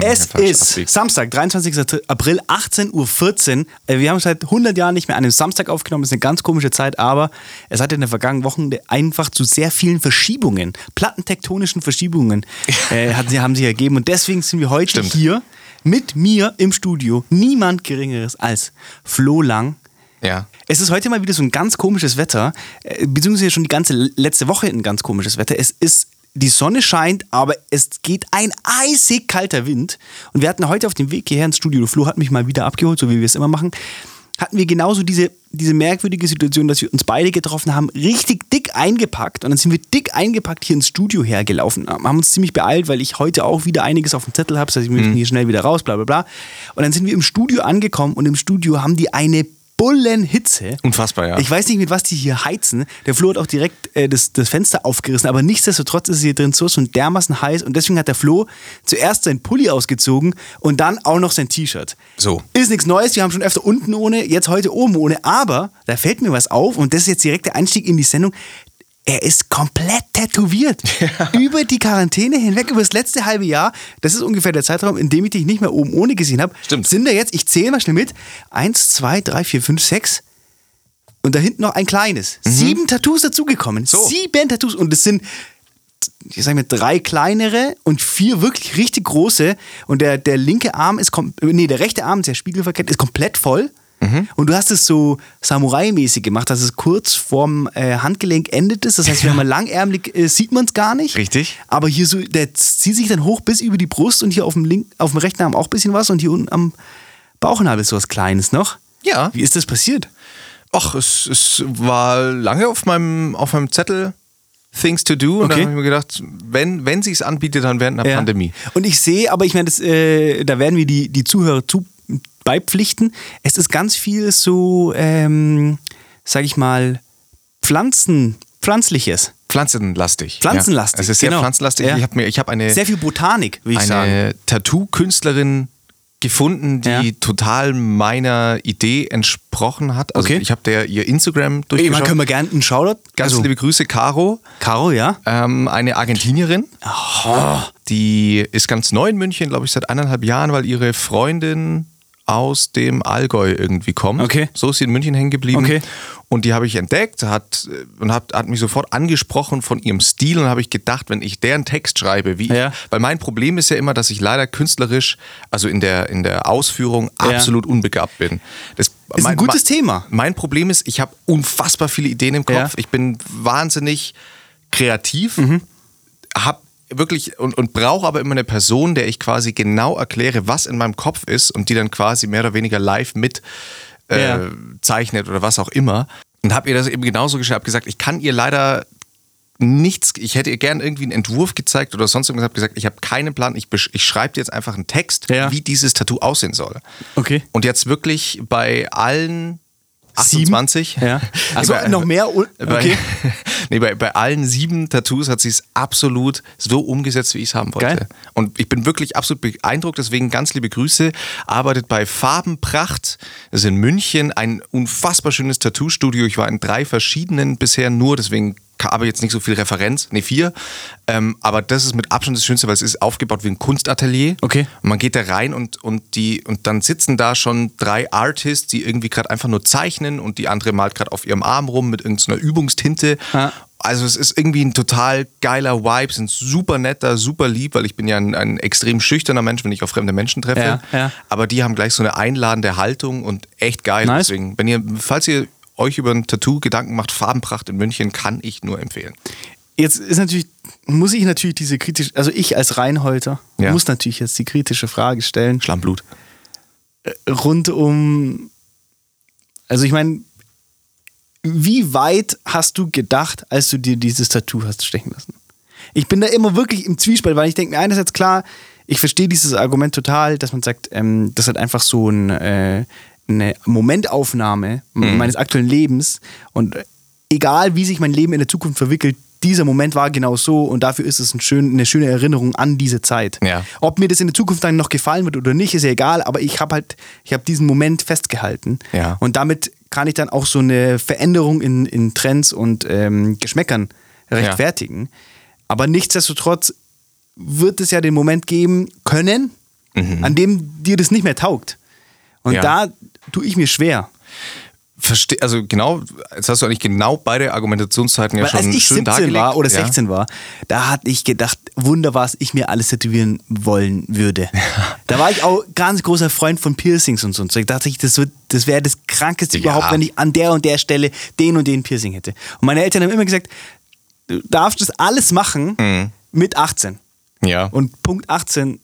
Es ist Samstag, 23. April, 18.14 Uhr. Äh, wir haben seit 100 Jahren nicht mehr an einem Samstag aufgenommen. Das ist eine ganz komische Zeit, aber es hat in den vergangenen Wochen einfach zu sehr vielen Verschiebungen, plattentektonischen Verschiebungen, äh, hat, haben sich ergeben. Und deswegen sind wir heute Stimmt. hier mit mir im Studio. Niemand Geringeres als Flo Lang. Ja. Es ist heute mal wieder so ein ganz komisches Wetter, äh, beziehungsweise schon die ganze letzte Woche ein ganz komisches Wetter. Es ist die Sonne scheint, aber es geht ein eisig kalter Wind. Und wir hatten heute auf dem Weg hierher ins Studio, Flo hat mich mal wieder abgeholt, so wie wir es immer machen, hatten wir genauso diese, diese merkwürdige Situation, dass wir uns beide getroffen haben, richtig dick eingepackt. Und dann sind wir dick eingepackt hier ins Studio hergelaufen, haben uns ziemlich beeilt, weil ich heute auch wieder einiges auf dem Zettel habe, das heißt, wir müssen mhm. hier schnell wieder raus, bla bla bla. Und dann sind wir im Studio angekommen und im Studio haben die eine Bullenhitze. Unfassbar, ja. Ich weiß nicht, mit was die hier heizen. Der Flo hat auch direkt äh, das, das Fenster aufgerissen, aber nichtsdestotrotz ist es hier drin so, so dermaßen heiß und deswegen hat der Flo zuerst sein Pulli ausgezogen und dann auch noch sein T-Shirt. So. Ist nichts Neues, wir haben schon öfter unten ohne, jetzt heute oben ohne, aber da fällt mir was auf und das ist jetzt direkt der Einstieg in die Sendung er ist komplett tätowiert. Ja. Über die Quarantäne hinweg, über das letzte halbe Jahr. Das ist ungefähr der Zeitraum, in dem ich dich nicht mehr oben ohne gesehen habe. Stimmt. Sind da jetzt, ich zähle mal schnell mit, eins, zwei, drei, vier, fünf, sechs. Und da hinten noch ein kleines. Mhm. Sieben Tattoos dazugekommen. So. Sieben Tattoos. Und es sind, ich sage mal, drei kleinere und vier wirklich richtig große. Und der, der linke Arm ist, nee, der rechte Arm, der spiegelverkehrt, ist komplett voll. Mhm. Und du hast es so Samurai-mäßig gemacht, dass es kurz vorm äh, Handgelenk endet ist. Das heißt, wenn man langärmlich äh, sieht man es gar nicht. Richtig. Aber hier so, der zieht sich dann hoch bis über die Brust und hier auf dem, Link, auf dem rechten Arm auch ein bisschen was und hier unten am Bauchnabel so was Kleines noch. Ja. Wie ist das passiert? Ach, es, es war lange auf meinem, auf meinem Zettel. Things to do. Und okay. dann habe ich mir gedacht, wenn, wenn sie es anbietet, dann während einer ja. Pandemie. Und ich sehe, aber ich meine, äh, da werden wir die, die Zuhörer zu, beipflichten. Es ist ganz viel so, ähm, sag ich mal, Pflanzen, Pflanzliches. Pflanzenlastig. Pflanzenlastig. Ja. Es ist sehr genau. pflanzenlastig. Ja. Ich habe hab eine. Sehr viel Botanik, würde ich sagen. Eine Tattoo-Künstlerin gefunden, die ja. total meiner Idee entsprochen hat. Also okay. ich habe der ihr Instagram durchgeschaut. Ey, können wir gerne einen Shoutout. Ganz also. liebe Grüße, Caro. Caro, ja. Ähm, eine Argentinierin. Oh. Die ist ganz neu in München, glaube ich, seit eineinhalb Jahren, weil ihre Freundin aus dem Allgäu irgendwie kommt. Okay. So ist sie in München hängen geblieben. Okay. Und die habe ich entdeckt hat, und hat, hat mich sofort angesprochen von ihrem Stil und habe ich gedacht, wenn ich deren Text schreibe, wie ja. ich, weil mein Problem ist ja immer, dass ich leider künstlerisch, also in der, in der Ausführung ja. absolut unbegabt bin. Das ist mein, ein gutes mein, Thema. Mein Problem ist, ich habe unfassbar viele Ideen im Kopf. Ja. Ich bin wahnsinnig kreativ, mhm. habe wirklich und, und brauche aber immer eine Person, der ich quasi genau erkläre, was in meinem Kopf ist und die dann quasi mehr oder weniger live mit äh, ja. zeichnet oder was auch immer. Und habe ihr das eben genauso geschrieben, habe gesagt, ich kann ihr leider nichts, ich hätte ihr gern irgendwie einen Entwurf gezeigt oder sonst irgendwas, habe gesagt, ich habe keinen Plan, ich, ich schreibe dir jetzt einfach einen Text, ja. wie dieses Tattoo aussehen soll. Okay. Und jetzt wirklich bei allen 28. Ja. Also bei, noch mehr? Okay. Bei, nee, bei, bei allen sieben Tattoos hat sie es absolut so umgesetzt, wie ich es haben wollte. Geil. Und ich bin wirklich absolut beeindruckt, deswegen ganz liebe Grüße. Arbeitet bei Farbenpracht. Das ist in München ein unfassbar schönes Tattoo-Studio. Ich war in drei verschiedenen bisher nur, deswegen aber jetzt nicht so viel Referenz, ne vier. Ähm, aber das ist mit Abstand das Schönste, weil es ist aufgebaut wie ein Kunstatelier. Okay. Und man geht da rein und, und, die, und dann sitzen da schon drei Artists, die irgendwie gerade einfach nur zeichnen und die andere malt gerade auf ihrem Arm rum mit irgendeiner Übungstinte. Ja. Also es ist irgendwie ein total geiler Vibe, sind super netter, super lieb, weil ich bin ja ein, ein extrem schüchterner Mensch, wenn ich auf fremde Menschen treffe. Ja, ja. Aber die haben gleich so eine einladende Haltung und echt geil. Nice. Deswegen, wenn ihr, falls ihr euch über ein Tattoo Gedanken macht, Farbenpracht in München, kann ich nur empfehlen. Jetzt ist natürlich, muss ich natürlich diese kritische, also ich als Reinholter, ja. muss natürlich jetzt die kritische Frage stellen. Schlammblut. Äh, rund um, also ich meine, wie weit hast du gedacht, als du dir dieses Tattoo hast stechen lassen? Ich bin da immer wirklich im Zwiespalt, weil ich denke mir einerseits klar, ich verstehe dieses Argument total, dass man sagt, ähm, das hat einfach so ein, äh, eine Momentaufnahme mhm. meines aktuellen Lebens und egal wie sich mein Leben in der Zukunft verwickelt, dieser Moment war genau so und dafür ist es ein schön, eine schöne Erinnerung an diese Zeit. Ja. Ob mir das in der Zukunft dann noch gefallen wird oder nicht, ist ja egal, aber ich habe halt, ich habe diesen Moment festgehalten. Ja. Und damit kann ich dann auch so eine Veränderung in, in Trends und ähm, Geschmäckern rechtfertigen. Ja. Aber nichtsdestotrotz wird es ja den Moment geben können, an dem dir das nicht mehr taugt. Und Mhm. Da tue ich mir schwer. Verste also genau, jetzt hast du eigentlich genau beide Argumentationszeiten ja Weil schon als ich schön 17 dargelegt. war oder ja. 16 war, da hatte ich gedacht, wunderbar, was ich mir alles tätowieren wollen würde. Da war ich auch ganz großer Freund von Piercings und so. Und so. Ich dachte, ich, das, wird- das wäre das Krankeste Ja. überhaupt, wenn ich an der und der Stelle den und den Piercing hätte. Und meine Eltern haben immer gesagt, du darfst das alles machen Mhm. mit 18. Ja. Und Punkt 18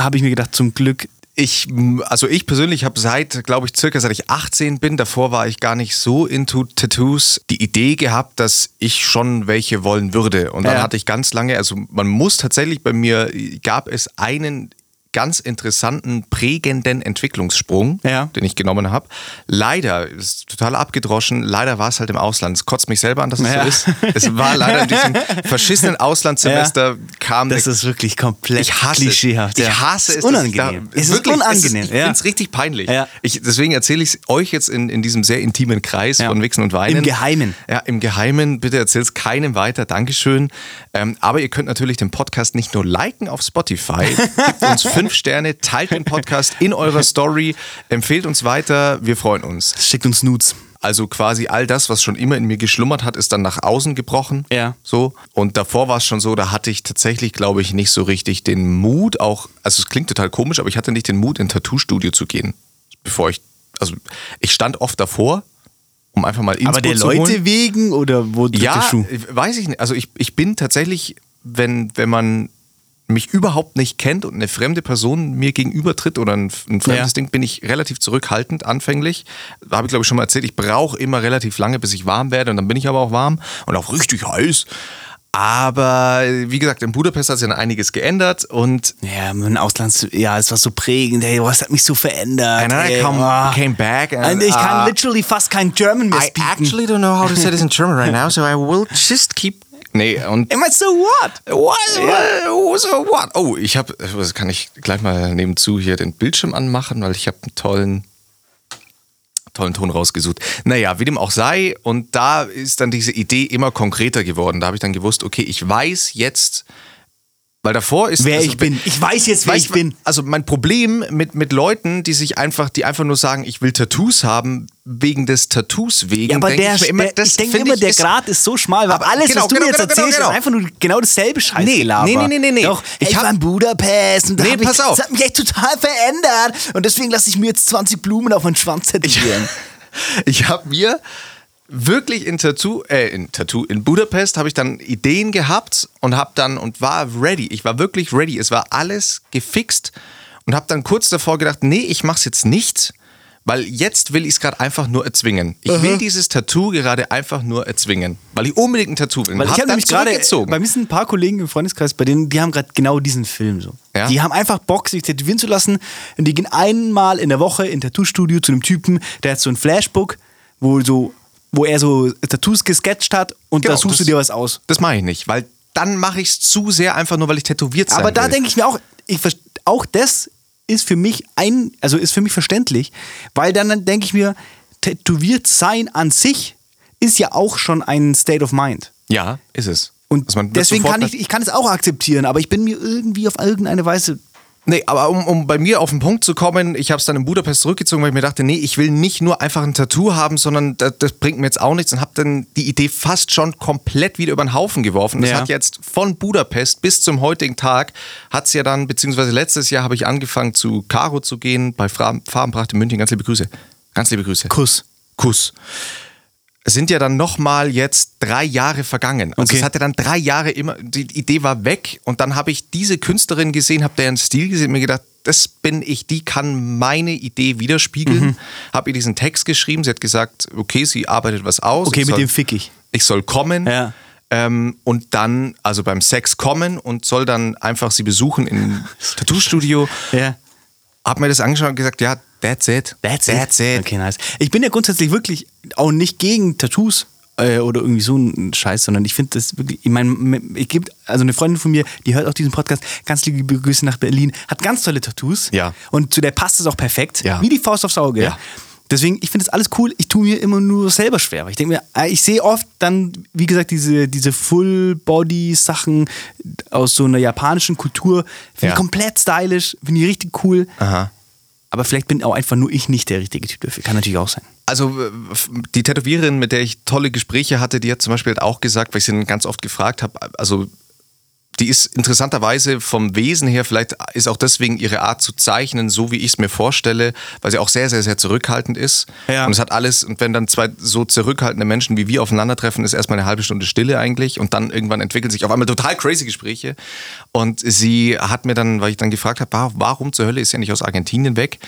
habe ich mir gedacht, zum Glück. Ich, also ich persönlich habe seit, glaube ich, circa seit ich 18 bin, davor war ich gar nicht so into Tattoos, die Idee gehabt, dass ich schon welche wollen würde. Und dann Ja. hatte ich ganz lange, also man muss tatsächlich bei mir, gab es einen ganz interessanten, prägenden Entwicklungssprung, Ja. den ich genommen habe. Leider, ist total abgedroschen, leider war es halt im Ausland. Es kotzt mich selber an, dass es Ja. so ist. Es war leider in diesem verschissenen Auslandssemester, kam Das der ist wirklich komplett ich hasse klischeehaft. es. ja. Ich hasse es. es. Ist ich unangenehm. Da, es ist wirklich, unangenehm. ich ja. finde es richtig peinlich. Ja. Ich, deswegen erzähle ich es euch jetzt in, in diesem sehr intimen Kreis Ja. von Wichsen und Weinen. Im Geheimen. Ja, im Geheimen. Bitte erzählt es keinem weiter. Dankeschön. Ähm, aber ihr könnt natürlich den Podcast nicht nur liken auf Spotify, gebt uns fünf Sterne, teilt den Podcast in eurer Story, empfehlt uns weiter. Wir freuen uns. Schickt uns Nudes. Also quasi all das, was schon immer in mir geschlummert hat, ist dann nach außen gebrochen. Ja. So. Und davor war es schon so, da hatte ich tatsächlich, glaube ich, nicht so richtig den Mut, auch, also es klingt total komisch, aber ich hatte nicht den Mut, in ein Tattoo-Studio zu gehen. Bevor ich, also ich stand oft davor, um einfach mal Input Aber der Leute holen. wegen oder wo drückt der Ja, Schuh? weiß ich nicht. Also ich, ich bin tatsächlich, wenn, wenn man mich überhaupt nicht kennt und eine fremde Person mir gegenübertritt oder ein, ein fremdes Ja. Ding, bin ich relativ zurückhaltend anfänglich. Habe ich glaube ich schon mal erzählt, ich brauche immer relativ lange, bis ich warm werde und dann bin ich aber auch warm und auch richtig heiß. Aber wie gesagt, in Budapest hat sich dann einiges geändert und Ja, mein Auslands, ja, es war so prägend, ey, was hat mich so verändert. And I come- ah. came back and, Und ich kann uh, literally fast kein German mehr I speaken. actually don't know how to say this in German right now, so I will just keep... Nee, und Immer so what? What? Oh, so what? Oh, ich habe, das kann ich gleich mal nebenzu hier den Bildschirm anmachen, weil ich habe einen tollen, tollen Ton rausgesucht. Naja, wie dem auch sei. Und da ist dann diese Idee immer konkreter geworden. Da habe ich dann gewusst, okay, ich weiß jetzt, weil davor ist... Wer also, ich bin. Ich weiß jetzt, wer Weißt ich bin. Also mein Problem mit, mit Leuten, die sich einfach, die einfach nur sagen, ich will Tattoos haben, wegen des Tattoos wegen. Ja, aber denk der, ich immer, der, ich denke immer, ich der ist- Grad ist so schmal, weil Aber alles, genau, was du genau, mir jetzt genau, genau, erzählst, genau. ist einfach nur genau dasselbe Scheiß. Nee, nee, nee, nee, nee, nee. Doch, Ich ich, ich war in Budapest und Nee, hab ich, pass auf. das hat mich echt total verändert. Und deswegen lasse ich mir jetzt 20 Blumen auf meinen Schwanz tätowieren. Ich habe mir wirklich in Tattoo, äh, in Tattoo, in Budapest habe ich dann Ideen gehabt und habe dann und war ready. Ich war wirklich ready. Es war alles gefixt und habe dann kurz davor gedacht, nee, ich mach's jetzt nicht, weil jetzt will ich es gerade einfach nur erzwingen. Ich will dieses Tattoo gerade einfach nur erzwingen, weil ich unbedingt ein Tattoo will. Weil ich hab habe nämlich gerade, zurückgezogen. bei mir sind ein paar Kollegen im Freundeskreis, bei denen, die haben gerade genau diesen Film so. Ja? Die haben einfach Bock, sich tätowieren zu lassen und die gehen einmal in der Woche in Tattoo-Studio zu einem Typen, der hat so ein Flashbook, wo so, wo er so Tattoos gesketcht hat und Genau, da suchst du das- dir was aus. Das mache ich nicht, weil dann mache ich es zu sehr einfach nur, weil ich tätowiert sein Aber da denke ich mir auch, ich, auch das ist für mich ein, also ist für mich verständlich, weil dann denke ich mir, tätowiert sein an sich ist ja auch schon ein State of Mind. ja, ist es. Und deswegen kann ich, ich kann es auch akzeptieren, aber ich bin mir irgendwie auf irgendeine Weise. Nee, aber um, um bei mir auf den Punkt zu kommen, ich habe es dann in Budapest zurückgezogen, weil ich mir dachte, nee, ich will nicht nur einfach ein Tattoo haben, sondern das, das bringt mir jetzt auch nichts und habe dann die Idee fast schon komplett wieder über den Haufen geworfen. Das Ja. hat jetzt von Budapest bis zum heutigen Tag, hat es ja dann, beziehungsweise letztes Jahr habe ich angefangen zu Caro zu gehen, bei Farbenpracht in München. Ganz liebe Grüße. Ganz liebe Grüße. Kuss. Kuss. Sind ja dann nochmal jetzt drei Jahre vergangen. Also Okay. es hatte dann drei Jahre immer, die Idee war weg und dann habe ich diese Künstlerin gesehen, habe deren Stil gesehen und mir gedacht, das bin ich, die kann meine Idee widerspiegeln. Mhm. Habe ihr diesen Text geschrieben, sie hat gesagt, okay, sie arbeitet was aus. Okay, mit soll, dem fick ich. Ich soll kommen. Ja. Ähm, und dann, also beim Sex kommen und soll dann einfach sie besuchen im Tattoo-Studio. Ja. Hab mir das angeschaut und gesagt, ja, that's it. That's, That's it. Okay, nice. Ich bin ja grundsätzlich wirklich auch nicht gegen Tattoos äh, oder irgendwie so ein Scheiß, sondern ich finde das wirklich, ich meine, ich gebe, also eine Freundin von mir, die hört auch diesen Podcast, ganz liebe Grüße nach Berlin, hat ganz tolle Tattoos. Ja. Und zu der passt es auch perfekt. Ja. Wie die Faust aufs Auge. Ja. Deswegen, ich finde das alles cool. Ich tue mir immer nur selber schwer. Weil ich denke mir, äh, ich sehe oft dann, wie gesagt, diese, diese Full-Body-Sachen aus so einer japanischen Kultur. Finde Ja. ich komplett stylisch, finde ich richtig cool. Aha. Aber vielleicht bin auch einfach nur ich nicht der richtige Typ dafür. Kann natürlich auch sein. Also äh, die Tätowiererin, mit der ich tolle Gespräche hatte, die hat zum Beispiel auch gesagt, weil ich sie ganz oft gefragt habe, also die ist interessanterweise vom Wesen her, vielleicht ist auch deswegen ihre Art zu zeichnen, so wie ich es mir vorstelle, weil sie auch sehr, sehr, sehr zurückhaltend ist. Ja. Und es hat alles, und wenn dann zwei so zurückhaltende Menschen wie wir aufeinandertreffen, ist erstmal eine halbe Stunde Stille eigentlich und dann irgendwann entwickeln sich auf einmal total crazy Gespräche. Und sie hat mir dann, weil ich dann gefragt habe, "Wa- warum zur Hölle ist sie ja nicht aus Argentinien weg?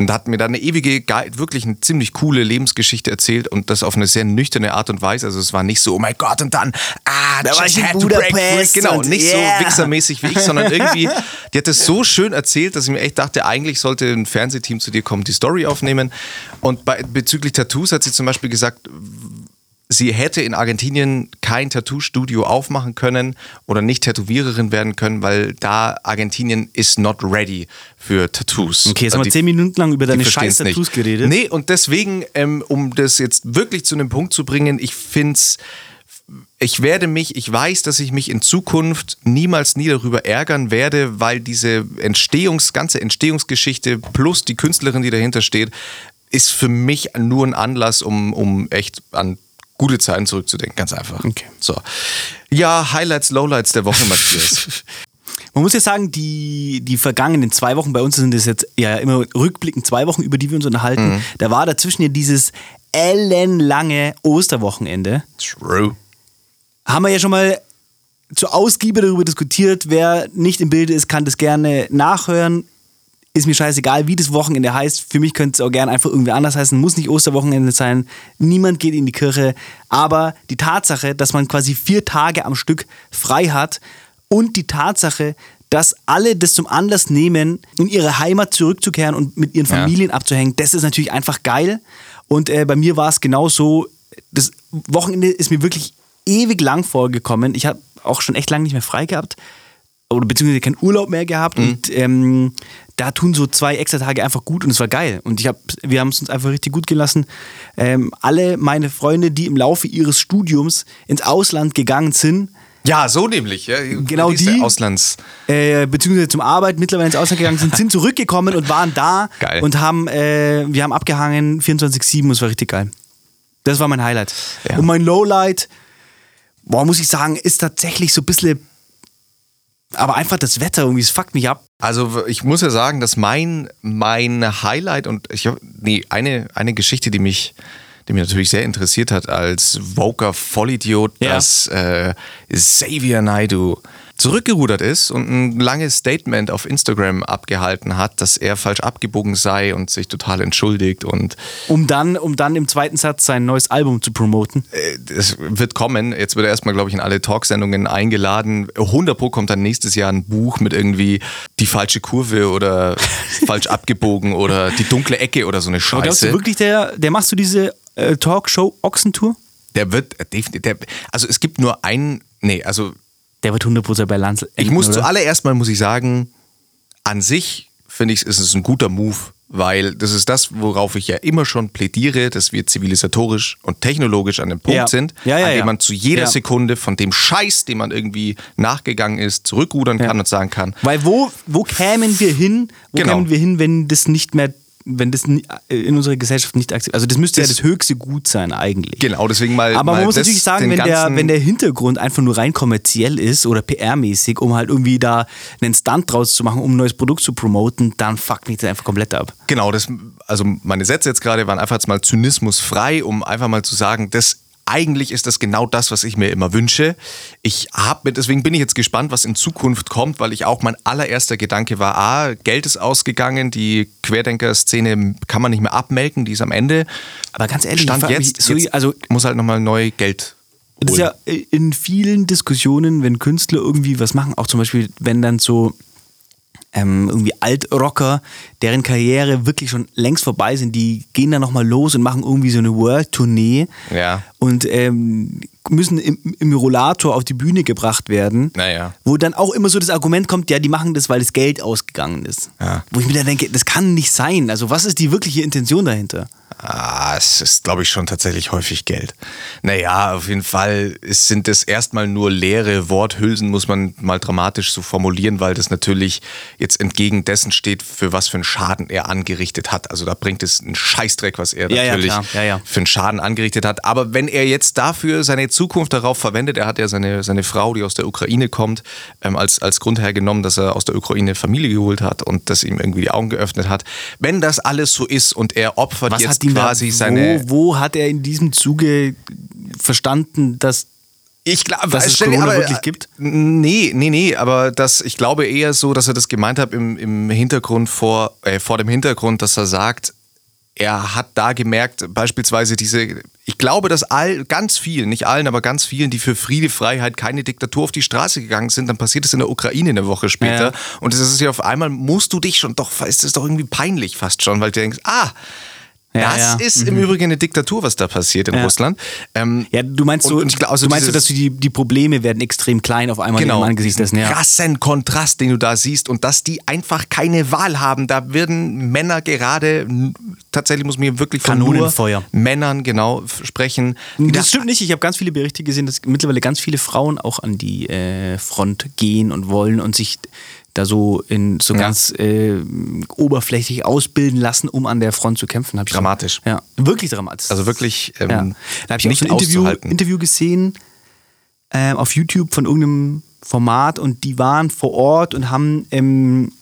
Und hat mir dann eine ewige, ge- wirklich eine ziemlich coole Lebensgeschichte erzählt und das auf eine sehr nüchterne Art und Weise. Also es war nicht so, oh mein Gott, und dann, ah, Da war ich in Budapest. Genau, und nicht yeah. so wichsermäßig wie ich, sondern irgendwie, die hat das so schön erzählt, dass ich mir echt dachte, eigentlich sollte ein Fernsehteam zu dir kommen, die Story aufnehmen. Und bei, bezüglich Tattoos hat sie zum Beispiel gesagt, sie hätte in Argentinien kein Tattoo-Studio aufmachen können oder nicht Tätowiererin werden können, weil da Argentinien is not ready für Tattoos. Okay, jetzt Also haben wir die- zehn Minuten lang über deine scheiß Tattoos nicht. geredet. Nee, und deswegen, ähm, um das jetzt wirklich zu einem Punkt zu bringen, ich finde es ich werde mich, ich weiß, dass ich mich in Zukunft niemals nie darüber ärgern werde, weil diese Entstehungs, ganze Entstehungsgeschichte plus die Künstlerin, die dahinter steht, ist für mich nur ein Anlass, um, um echt an gute Zeiten zurückzudenken. Ganz einfach. Okay. So. Ja, Highlights, Lowlights der Woche, Matthias. Man muss jetzt sagen, die, die vergangenen zwei Wochen, bei uns sind es jetzt ja immer rückblickend zwei Wochen, über die wir uns unterhalten. Mhm. Da war dazwischen ja dieses ellenlange Osterwochenende. True. Haben wir ja schon mal zu Ausgiebe darüber diskutiert. Wer nicht im Bilde ist, kann das gerne nachhören. Ist mir scheißegal, wie das Wochenende heißt. Für mich könnte es auch gerne einfach irgendwie anders heißen. Muss nicht Osterwochenende sein. Niemand geht in die Kirche. Aber die Tatsache, dass man quasi vier Tage am Stück frei hat und die Tatsache, dass alle das zum Anlass nehmen, in ihre Heimat zurückzukehren und mit ihren Ja. Familien abzuhängen, das ist natürlich einfach geil. Und äh, bei mir war es genau so. Das Wochenende ist mir wirklich ewig lang vorgekommen. Ich habe auch schon echt lange nicht mehr frei gehabt oder beziehungsweise keinen Urlaub mehr gehabt und ähm, da tun so zwei extra Tage einfach gut und es war geil und ich hab, wir haben es uns einfach richtig gut gelassen. Ähm, alle meine Freunde, die im Laufe ihres Studiums ins Ausland gegangen sind, Ja, so nämlich. Ja. Genau die. Auslands. äh, beziehungsweise zum Arbeit mittlerweile ins Ausland gegangen sind, sind zurückgekommen und waren da Geil. und haben, äh, wir haben abgehangen 24-7 und es war richtig geil. Das war mein Highlight. Ja. Und mein Lowlight, boah, muss ich sagen, ist tatsächlich so ein bisschen, aber einfach das Wetter irgendwie, es fuckt mich ab. Also ich muss ja sagen, dass mein, mein Highlight und ich hab- nee, eine, eine Geschichte, die mich, die mich natürlich sehr interessiert hat als Voker Vollidiot, Ja. dass äh, Xavier Naidoo zurückgerudert ist und ein langes Statement auf Instagram abgehalten hat, dass er falsch abgebogen sei und sich total entschuldigt und Um dann, um dann im zweiten Satz sein neues Album zu promoten. äh, es wird kommen. Jetzt wird er erstmal, glaube ich, in alle Talksendungen eingeladen. 100 Pro kommt dann nächstes Jahr ein Buch mit irgendwie die falsche Kurve oder falsch abgebogen oder die dunkle Ecke oder so eine Aber glaubst du Scheiße. wirklich, der, der machst du diese äh, Talkshow Ochsentour? Der wird äh, definitiv, der, also es gibt nur einen, nee, also Der wird 100% bei Lanz. ich enden, muss oder? zuallererst mal, muss ich sagen, an sich finde ich, ist es ein guter Move, weil das ist das, worauf ich ja immer schon plädiere, dass wir zivilisatorisch und technologisch an dem Punkt Ja. sind, Ja, ja, an dem man zu jeder. Sekunde von dem Scheiß, dem man irgendwie nachgegangen ist, zurückrudern kann und sagen kann, Weil wo, wo kämen wir hin, wo Genau. kämen wir hin, wenn das nicht mehr, wenn das ni- in unserer Gesellschaft nicht akzeptiert Also das müsste Das- ja das höchste Gut sein eigentlich. genau, deswegen mal. Aber mal man muss das, natürlich sagen, wenn der, wenn der Hintergrund einfach nur rein kommerziell ist oder PR-mäßig, um halt irgendwie da einen Stunt draus zu machen, um ein neues Produkt zu promoten, dann fuckt mich das einfach komplett ab. Genau, das, also meine Sätze jetzt gerade waren einfach mal zynismusfrei, um einfach mal zu sagen, das eigentlich ist das genau das, was ich mir immer wünsche. Ich habe mir, deswegen bin ich jetzt gespannt, was in Zukunft kommt, weil ich auch mein allererster Gedanke war, ah, Geld ist ausgegangen, die Querdenker-Szene kann man nicht mehr abmelken, die ist am Ende. Aber ganz ehrlich, Stand jetzt, so, jetzt also muss halt nochmal neu Geld Das ist ja in vielen Diskussionen, wenn Künstler irgendwie was machen, auch zum Beispiel, wenn dann so ähm, irgendwie Altrocker, deren Karriere wirklich schon längst vorbei sind, die gehen dann nochmal los und machen irgendwie so eine World-Tournee Ja. und ähm, müssen im, im Rollator auf die Bühne gebracht werden. Naja. Wo dann auch immer so das Argument kommt, ja, die machen das, weil das Geld ausgegangen ist. Ja. Wo ich mir dann denke, das kann nicht sein. Also was ist die wirkliche Intention dahinter? Ah, es ist, glaube ich, schon tatsächlich häufig Geld. Naja, auf jeden Fall ist, sind es erstmal nur leere Worthülsen, muss man mal dramatisch so formulieren, weil das natürlich jetzt entgegen dessen steht, für was für einen Schaden er angerichtet hat. Also da bringt es einen Scheißdreck, was er Ja, natürlich ja. für einen Schaden angerichtet hat. Aber wenn er jetzt dafür seine Zukunft darauf verwendet, er hat ja seine, seine Frau, die aus der Ukraine kommt, ähm, als, als Grund hergenommen, dass er aus der Ukraine Familie geholt hat und das ihm irgendwie die Augen geöffnet hat. Wenn das alles so ist und er opfert Was jetzt hat ihn da, quasi seine. wo, wo hat er in diesem Zuge verstanden, dass Ich glaube, Dass es Corona wirklich gibt? Nee, nee, nee, aber das, ich glaube eher so, dass er das gemeint hat im, im Hintergrund vor, äh, vor dem Hintergrund, dass er sagt, er hat da gemerkt, beispielsweise diese, ich glaube, dass all, ganz vielen, nicht allen, aber ganz vielen, die für Friede, Freiheit, keine Diktatur auf die Straße gegangen sind, dann passiert es in der Ukraine eine Woche später. Ja. Und es ist ja auf einmal, musst du dich schon, doch, ist das doch irgendwie peinlich fast schon, weil du denkst, ah, Ja, das ja. ist im Übrigen eine Diktatur, was da passiert in Ja. Russland. Ähm, Ja, du meinst so, Und- und ich glaub, also du meinst so, dass die, die Probleme werden extrem klein auf einmal genau, im Angesicht dessen, ja. krassen Kontrast, den du da siehst und dass die einfach keine Wahl haben. Da werden Männer gerade, tatsächlich muss man hier wirklich von nur. Männern genau sprechen. die da- Das stimmt nicht. Ich habe ganz viele Berichte gesehen, dass mittlerweile ganz viele Frauen auch an die äh, Front gehen und wollen und sich da so in so Ja. ganz äh, oberflächlich ausbilden lassen, um an der Front zu kämpfen. Dramatisch. So, ja, wirklich dramatisch. Also wirklich ähm, ja. Da habe ich nicht auch so ein Interview. Interview gesehen ähm, auf YouTube von irgendeinem Format und die waren vor Ort und haben ähm,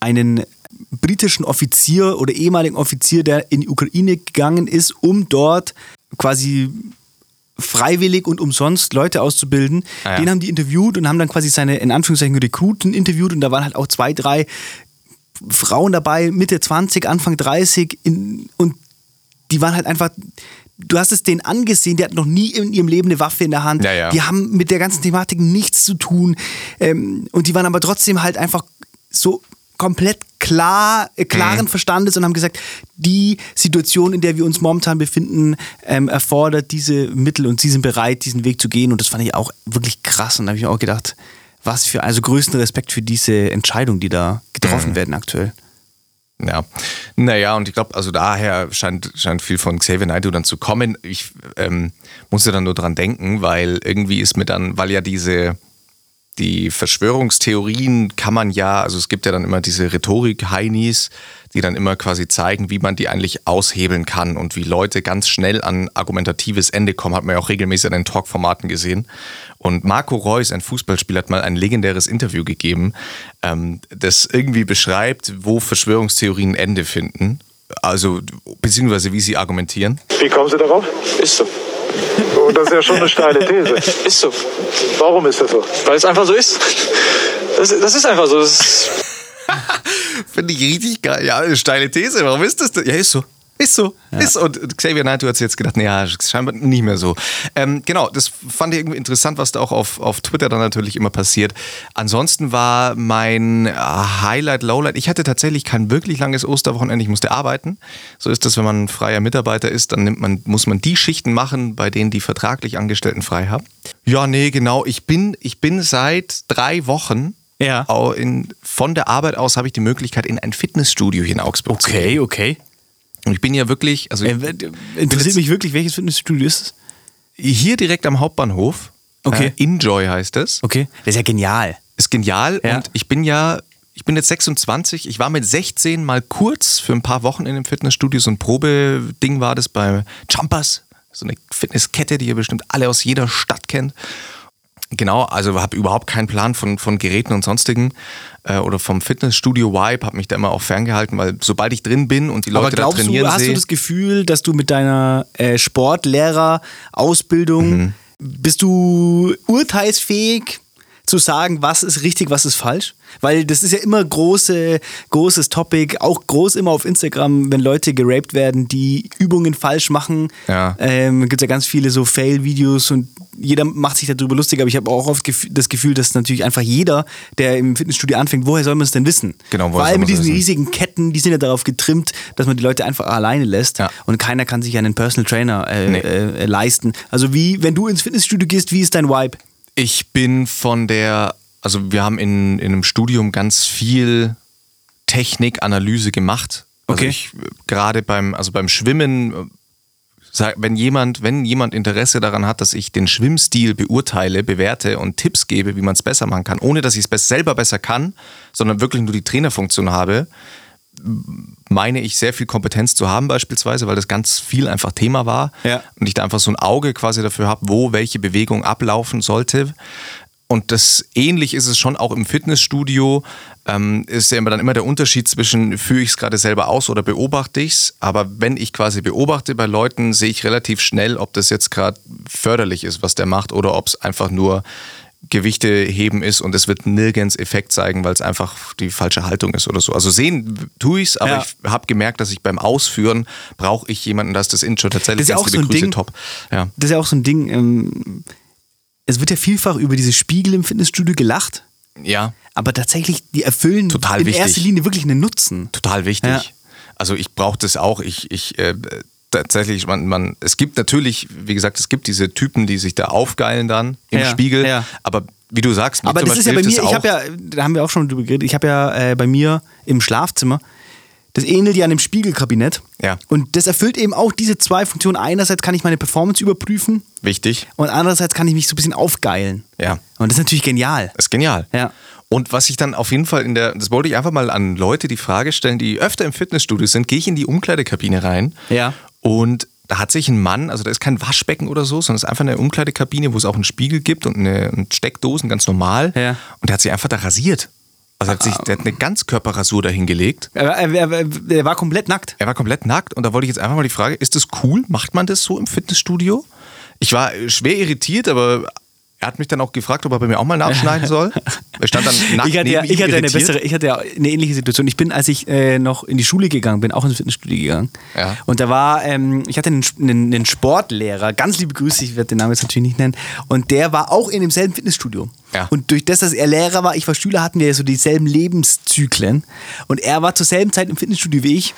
einen britischen Offizier oder ehemaligen Offizier, der in die Ukraine gegangen ist, um dort quasi freiwillig und umsonst Leute auszubilden. Ah, ja. Den haben die interviewt und haben dann quasi seine, in Anführungszeichen, Rekruten interviewt und da waren halt auch zwei, drei Frauen dabei, Mitte 20, Anfang 30 in, und die waren halt einfach, du hast es denen angesehen, die hatten noch nie in ihrem Leben eine Waffe in der Hand. Ja, ja. Die haben mit der ganzen Thematik nichts zu tun. Ähm, und die waren aber trotzdem halt einfach so komplett klar, äh, klaren Mhm. Verstandes und haben gesagt, die Situation, in der wir uns momentan befinden, ähm, erfordert diese Mittel und sie sind bereit, diesen Weg zu gehen. Und das fand ich auch wirklich krass. Und da habe ich mir auch gedacht, was für, also größten Respekt für diese Entscheidung, die da getroffen Mhm. werden aktuell. Ja, naja, und ich glaube, also daher scheint, scheint viel von Xavier Naidoo dann zu kommen. Ich ähm, musste dann nur dran denken, weil irgendwie ist mir dann, weil ja diese, die Verschwörungstheorien kann man ja, also es gibt ja dann immer diese Rhetorik-Heinis, die dann immer quasi zeigen, wie man die eigentlich aushebeln kann und wie Leute ganz schnell an argumentatives Ende kommen, hat man ja auch regelmäßig an den Talk-Formaten gesehen. Und Marco Reus, ein Fußballspieler, hat mal ein legendäres Interview gegeben, ähm, das irgendwie beschreibt, wo Verschwörungstheorien ein Ende finden. Also, beziehungsweise wie sie argumentieren. Wie kommen Sie darauf? Ist so. Oh, das ist ja schon eine steile These. Ist so. Warum ist das so? Weil es einfach so ist. Das, das ist einfach so. Finde ich richtig geil. Ja, eine steile These. Warum ist das denn? Ja, ist so. Ist so. Ist so. Und Xavier Naidoo hat sich jetzt gedacht, naja, scheinbar nicht mehr so. Ähm, genau, das fand ich irgendwie interessant, was da auch auf, auf Twitter dann natürlich immer passiert. Ansonsten war mein äh, Highlight, Lowlight, ich hatte tatsächlich kein wirklich langes Osterwochenende, ich musste arbeiten. So ist das, wenn man freier Mitarbeiter ist, dann nimmt man, muss man die Schichten machen, bei denen die vertraglich Angestellten frei haben. Ja, nee, genau. Ich bin, ich bin seit drei Wochen Ja. In, von der Arbeit aus habe ich die Möglichkeit, in ein Fitnessstudio hier in Augsburg zu gehen. okay. Und ich bin ja wirklich, also Äh, interessiert mich wirklich, welches Fitnessstudio ist es? hier direkt am Hauptbahnhof. Okay. Äh, Enjoy heißt es. Okay. Das ist ja genial. Ist genial. Ja. Und ich bin ja, ich bin jetzt 26. Ich war mit 16 mal kurz für ein paar Wochen in dem Fitnessstudio. So ein Probeding war das bei Jumpers. So eine Fitnesskette, die ihr bestimmt alle aus jeder Stadt kennt. Genau, also habe überhaupt keinen Plan von, von Geräten und sonstigen äh, oder vom Fitnessstudio Vibe, habe mich da immer auch ferngehalten, weil sobald ich drin bin und die Leute Aber glaubst da du, trainieren hast sehe, du das Gefühl, dass du mit deiner äh, Sportlehrer-Ausbildung Mhm. bist du urteilsfähig zu sagen, was ist richtig, was ist falsch? Weil das ist ja immer große, großes Topic, auch groß immer auf Instagram, wenn Leute geraped werden, die Übungen falsch machen. Ja. Ähm, gibt ja ganz viele so Fail-Videos und jeder macht sich darüber lustig, aber ich habe auch oft das Gefühl, dass natürlich einfach jeder, der im Fitnessstudio anfängt, woher soll man es denn wissen? Genau, woher Vor allem mit es diesen wissen? riesigen Ketten, die sind ja darauf getrimmt, dass man die Leute einfach alleine lässt Ja. und keiner kann sich einen Personal Trainer äh, Nee. äh, leisten. Also wie, wenn du ins Fitnessstudio gehst, wie ist dein Vibe? Ich bin von der, also wir haben in, in einem Studium ganz viel Technikanalyse gemacht. Also Okay. ich gerade beim, also beim Schwimmen, äh, wenn jemand, wenn jemand Interesse daran hat, dass ich den Schwimmstil beurteile, bewerte und Tipps gebe, wie man es besser machen kann, ohne dass ich es selber besser kann, sondern wirklich nur die Trainerfunktion habe, meine ich sehr viel Kompetenz zu haben beispielsweise, weil das ganz viel einfach Thema war Ja. und ich da einfach so ein Auge quasi dafür habe, wo welche Bewegung ablaufen sollte. Und das ähnlich ist es schon auch im Fitnessstudio. Ähm, ist ja immer dann immer der Unterschied zwischen, führe ich es gerade selber aus oder beobachte ich es. Aber wenn ich quasi beobachte bei Leuten, sehe ich relativ schnell, ob das jetzt gerade förderlich ist, was der macht, oder ob es einfach nur Gewichte heben ist und es wird nirgends Effekt zeigen, weil es einfach die falsche Haltung ist oder so. Also sehen tue ich es, aber Ja. ich habe gemerkt, dass ich beim Ausführen brauche ich jemanden, das ist das Intro tatsächlich Das ist ja auch so ein Grüße, Ding. top. Ja. Das ist ja auch so ein Ding. Ähm, es wird ja vielfach über diese Spiegel im Fitnessstudio gelacht, ja, aber tatsächlich, die erfüllen Total in wichtig. erster Linie wirklich einen Nutzen. total wichtig. Ja. Also ich brauche das auch. Ich, ich äh, tatsächlich, man, man, es gibt natürlich, wie gesagt, es gibt diese Typen, die sich da aufgeilen dann im Ja, Spiegel. ja. Aber wie du sagst, Aber das ist ja bei mir, ich habe ja, da haben wir auch schon drüber geredet, ich habe ja äh, bei mir im Schlafzimmer, das ähnelt ja einem Spiegelkabinett. Ja. Und das erfüllt eben auch diese zwei Funktionen. Einerseits kann ich meine Performance überprüfen wichtig. und andererseits kann ich mich so ein bisschen aufgeilen. Ja. Und das ist natürlich genial. Das ist genial. Ja. Und was ich dann auf jeden Fall in der, das wollte ich einfach mal an Leute die Frage stellen, die öfter im Fitnessstudio sind, gehe ich in die Umkleidekabine rein Ja. Und da hat sich ein Mann, also da ist kein Waschbecken oder so, sondern es ist einfach eine Umkleidekabine, wo es auch einen Spiegel gibt und eine und Steckdosen, ganz normal. Ja. Und der hat sich einfach da rasiert. Also er hat sich, der hat eine Ganzkörperrasur dahingelegt. Er, er, er, er war komplett nackt. Er war komplett nackt und da wollte ich jetzt einfach mal die Frage, ist das cool? Macht man das so im Fitnessstudio? Ich war schwer irritiert, aber er hat mich dann auch gefragt, ob er bei mir auch mal nachschneiden soll. Er stand dann nackt Ich hatte, ja, ich, hatte eine bessere, ich hatte ja eine ähnliche Situation. Ich bin, als ich äh, noch in die Schule gegangen bin, auch ins Fitnessstudio gegangen. Ja. Und da war, ähm, ich hatte einen, einen, einen Sportlehrer, ganz liebe Grüße, ich werde den Namen jetzt natürlich nicht nennen. Und der war auch in demselben Fitnessstudio. Ja. Und durch das, dass er Lehrer war, ich war Schüler, hatten wir ja so dieselben Lebenszyklen. Und er war zur selben Zeit im Fitnessstudio wie ich.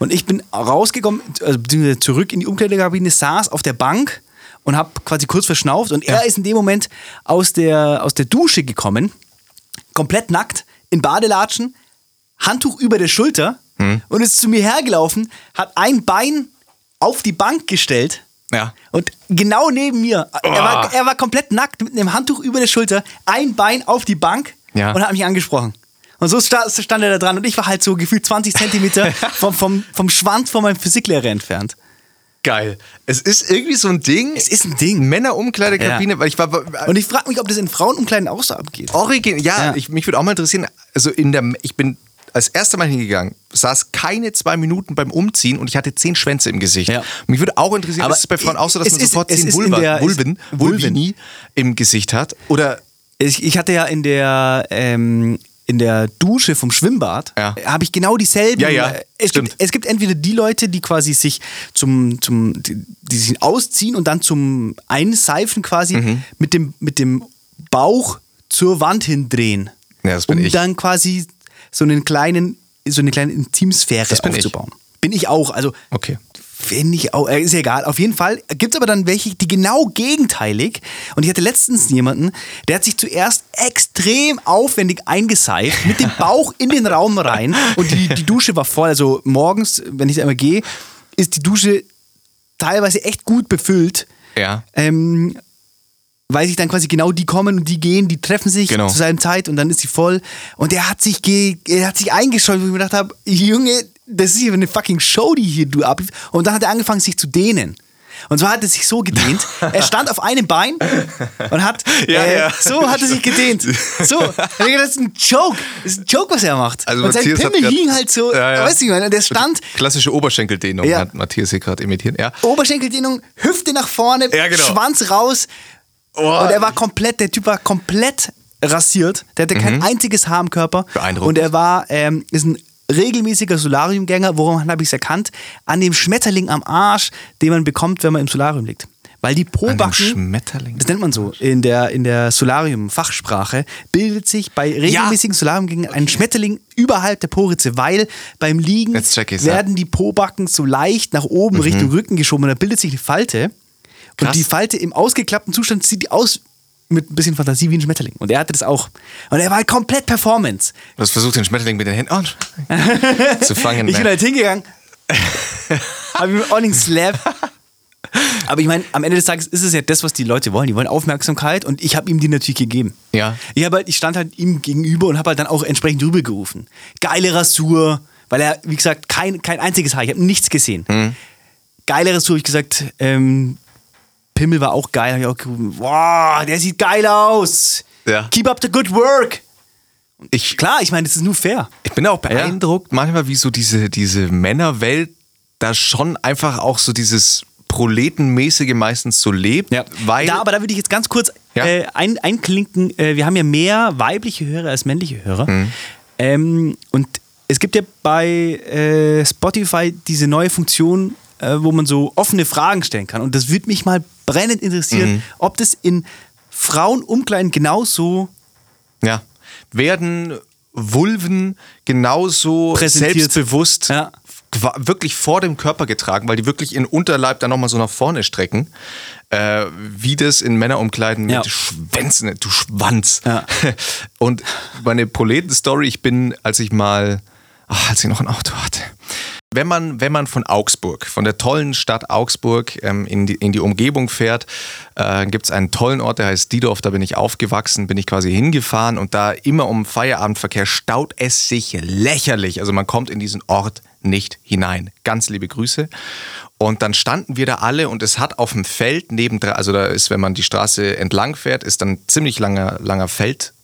Und ich bin rausgekommen, also beziehungsweise zurück in die Umkleidekabine, saß auf der Bank und habe quasi kurz verschnauft. Und er ist in dem Moment aus der, aus der Dusche gekommen, komplett nackt, in Badelatschen, Handtuch über der Schulter Hm. und ist zu mir hergelaufen, hat ein Bein auf die Bank gestellt. Ja. Und genau neben mir, er, war, er war komplett nackt mit einem Handtuch über der Schulter, ein Bein auf die Bank Ja. und hat mich angesprochen. Und so sta- so stand er da dran und ich war halt so gefühlt 20 Zentimeter vom, vom, vom Schwanz von meinem Physiklehrer entfernt. Geil. Es ist irgendwie so ein Ding. Es ist ein Ding. Männerumkleidekabine, weil ich war. Und ich frage mich, ob das in Frauenumkleiden auch so abgeht. Original, ja, Ja. Ich, mich würde auch mal interessieren, also in der, ich bin als erster Mal hingegangen, saß keine zwei Minuten beim Umziehen und ich hatte zehn Schwänze im Gesicht. Ja. Mich würde auch interessieren, Aber ist es bei Frauen auch so, dass man ist- sofort zehn Vulva, der- Vulven, Vulvini im Gesicht hat? Oder Ich, ich hatte ja in der, ähm, in der Dusche vom Schwimmbad, Ja. habe ich genau dieselben. Ja, ja, äh, es, stimmt. gibt, es gibt entweder die Leute, die quasi sich zum, zum die, die sich ausziehen und dann zum Einseifen quasi Mhm. mit, dem, mit dem Bauch zur Wand hindrehen. Ja, das bin um ich. dann quasi so einen kleinen, so eine kleine Intimsphäre Das bin ich. aufzubauen. Bin ich auch. Also Okay. Finde ich auch, äh, ist ja egal. Auf jeden Fall gibt es aber dann welche, die genau gegenteilig. Und ich hatte letztens jemanden, der hat sich zuerst extrem aufwendig eingeseift, mit dem Bauch in den Raum rein. Und die, die Dusche war voll. Also morgens, wenn ich da immer gehe, ist die Dusche teilweise echt gut befüllt. Ja. Ähm, weil sich dann quasi genau die kommen und die gehen, die treffen sich Genau. zu seiner Zeit und dann ist sie voll. Und er hat sich, ge er hat sich eingeschaltet, wo ich mir gedacht habe, Junge, das ist hier eine fucking Show, die hier du ab. Und dann hat er angefangen, sich zu dehnen. Und zwar hat er sich so gedehnt. er stand auf einem Bein und hat Ja, äh, ja. so hat er sich gedehnt. So, das ist ein Joke. Das ist ein Joke, was er macht. Also und sein Matthias hat Pimmel hing halt so, Ja, ja. weißt du, ich meine, der stand Klassische Oberschenkeldehnung Ja. hat Matthias hier gerade imitiert. Ja. Oberschenkeldehnung, Hüfte nach vorne, genau. Schwanz raus. Oh. Und er war komplett, der Typ war komplett rasiert. Der hatte kein einziges Haar im Körper. Mhm. Beeindruckend. Und er war, ähm, ist ein regelmäßiger Solariumgänger. Woran habe ich es erkannt? An dem Schmetterling am Arsch, den man bekommt, wenn man im Solarium liegt. Weil die Pobacken, Schmetterling. das nennt man so in der, in der Solarium-Fachsprache, bildet sich bei regelmäßigen Solariumgängen ein Schmetterling überhalb der Poritze, weil beim Liegen ja. werden die Pobacken so leicht nach oben Richtung Rücken geschoben und da bildet sich eine Falte. Krass. Und die Falte im ausgeklappten Zustand sieht die aus mit ein bisschen Fantasie wie ein Schmetterling. Und er hatte das auch. Und er war halt komplett Performance. Du hast versucht, den Schmetterling mit den Händen oh, zu fangen. Ich bin ne? halt hingegangen, habe ihm nicht Slap. Aber ich meine, am Ende des Tages ist es ja das, was die Leute wollen. Die wollen Aufmerksamkeit und ich habe ihm die natürlich gegeben. Ja. Ich, halt, ich stand halt ihm gegenüber und habe halt dann auch entsprechend rübergerufen. Geile Rasur, weil er, wie gesagt, kein, kein einziges Haar, ich habe nichts gesehen. Mhm. Geile Rasur, hab ich gesagt, ähm, Pimmel war auch geil, auch. Wow, der sieht geil aus. Ja. Keep up the good work. ich, Klar, ich meine, das ist nur fair. Ich bin auch beeindruckt, manchmal, wie so diese, diese Männerwelt da schon einfach auch so dieses Proletenmäßige meistens so lebt. Weil, da, aber da würde ich jetzt ganz kurz Ja. äh, ein, einklinken. Äh, wir haben ja mehr weibliche Hörer als männliche Hörer. Mhm. Ähm, und es gibt ja bei äh, Spotify diese neue Funktion, äh, wo man so offene Fragen stellen kann. Und das würde mich mal brennend interessieren, Mhm. ob das in Frauenumkleiden genauso ja, werden Vulven genauso selbstbewusst Ja. wirklich vor dem Körper getragen, weil die wirklich in Unterleib dann nochmal so nach vorne strecken, äh, wie das in Männerumkleiden mit Ja. Schwänzen, du Schwanz. Ja. Und meine Proleten-Story, ich bin, als ich mal, ach, als ich noch ein Auto hatte, wenn man, wenn man von Augsburg, von der tollen Stadt Augsburg ähm, in, die, in die Umgebung fährt, äh, gibt es einen tollen Ort, der heißt Diedorf, da bin ich aufgewachsen, bin ich quasi hingefahren und da immer um Feierabendverkehr staut es sich lächerlich. Also man kommt in diesen Ort nicht hinein. Ganz liebe Grüße. Und dann standen wir da alle und es hat auf dem Feld neben, also da ist, wenn man die Straße entlang fährt, ist dann ziemlich langer, langer Feld,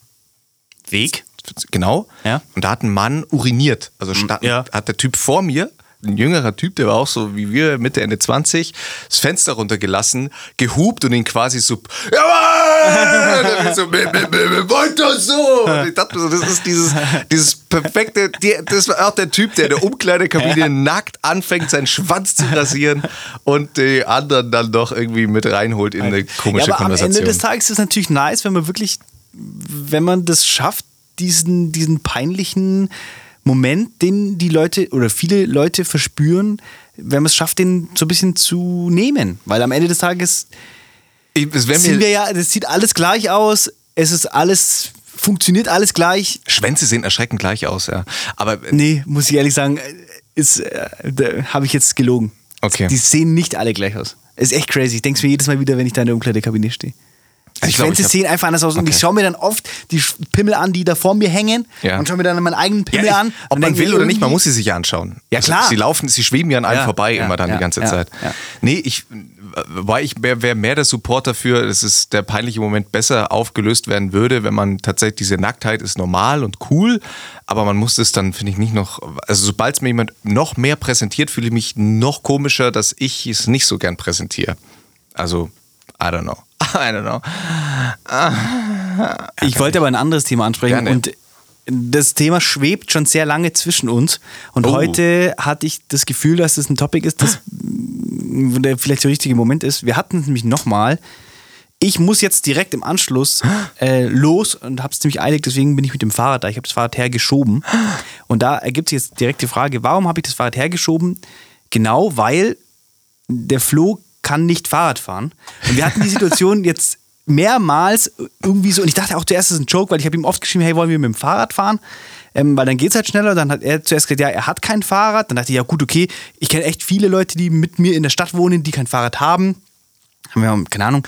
Weg. Genau. Ja. Und da hat ein Mann uriniert. Also stand, ja. hat der Typ vor mir, ein jüngerer Typ, der war auch so wie wir, Mitte, Ende 20, das Fenster runtergelassen, gehupt und ihn quasi so, Jawohl! So, "Mir- mir- mir- mir wollt das so? Und ich dachte so, das ist dieses, dieses perfekte, das war auch der Typ, der in der Umkleidekabine nackt anfängt, seinen Schwanz zu rasieren und die anderen dann doch irgendwie mit reinholt in eine komische ja, aber Konversation. am Ende des Tages ist es natürlich nice, wenn man wirklich, wenn man das schafft, diesen, diesen peinlichen Moment, den die Leute oder viele Leute verspüren, wenn man es schafft, den so ein bisschen zu nehmen. Weil am Ende des Tages Ich- sind wir ja, das sieht alles gleich aus, es ist alles, funktioniert alles gleich. Schwänze sehen erschreckend gleich aus, ja. Aber Nee, muss ich ehrlich sagen, ist, äh, habe ich jetzt gelogen. Okay. Die sehen nicht alle gleich aus. Ist echt crazy. Ich denke mir jedes Mal wieder, wenn ich da in der Umkleidekabine stehe. Die Ich Schwänze hab- sehen einfach anders aus. Und Okay. ich schaue mir dann oft die Pimmel an, die da vor mir hängen. Ja. Und schaue mir dann meinen eigenen Pimmel Ja, an. ich, und ob man will oder nicht, man muss sie sich ja anschauen. Ja, Also, klar. Sie laufen, sie schweben ja an Ja, vorbei immer dann die ganze Zeit. ja. Nee, ich, weil ich wäre wär mehr der Support dafür, dass es der peinliche Moment besser aufgelöst werden würde, wenn man tatsächlich diese Nacktheit ist normal und cool, aber man muss es dann, finde ich, nicht noch, also sobald es mir jemand noch mehr präsentiert, fühle ich mich noch komischer, dass ich es nicht so gern präsentiere. Also, I don't know. I don't know. Ich wollte aber ein anderes Thema ansprechen. Gerne. Und das Thema schwebt schon sehr lange zwischen uns. Und Oh. heute hatte ich das Gefühl, dass es ein Topic ist, das vielleicht der richtige Moment ist. Wir hatten es nämlich nochmal. Ich muss jetzt direkt im Anschluss äh, los und habe es ziemlich eilig, deswegen bin ich mit dem Fahrrad da. Ich habe das Fahrrad hergeschoben. Und da ergibt sich jetzt direkt die Frage, warum habe ich das Fahrrad hergeschoben? Genau, weil der Flo kann nicht Fahrrad fahren. Und wir hatten die Situation jetzt mehrmals irgendwie so, und ich dachte auch zuerst, das ist ein Joke, weil ich habe ihm oft geschrieben, hey, wollen wir mit dem Fahrrad fahren? Ähm, weil dann geht es halt schneller. Dann hat er zuerst gesagt, ja, er hat kein Fahrrad. Dann dachte ich, ja gut, okay, ich kenne echt viele Leute, die mit mir in der Stadt wohnen, die kein Fahrrad haben. Haben wir, keine Ahnung,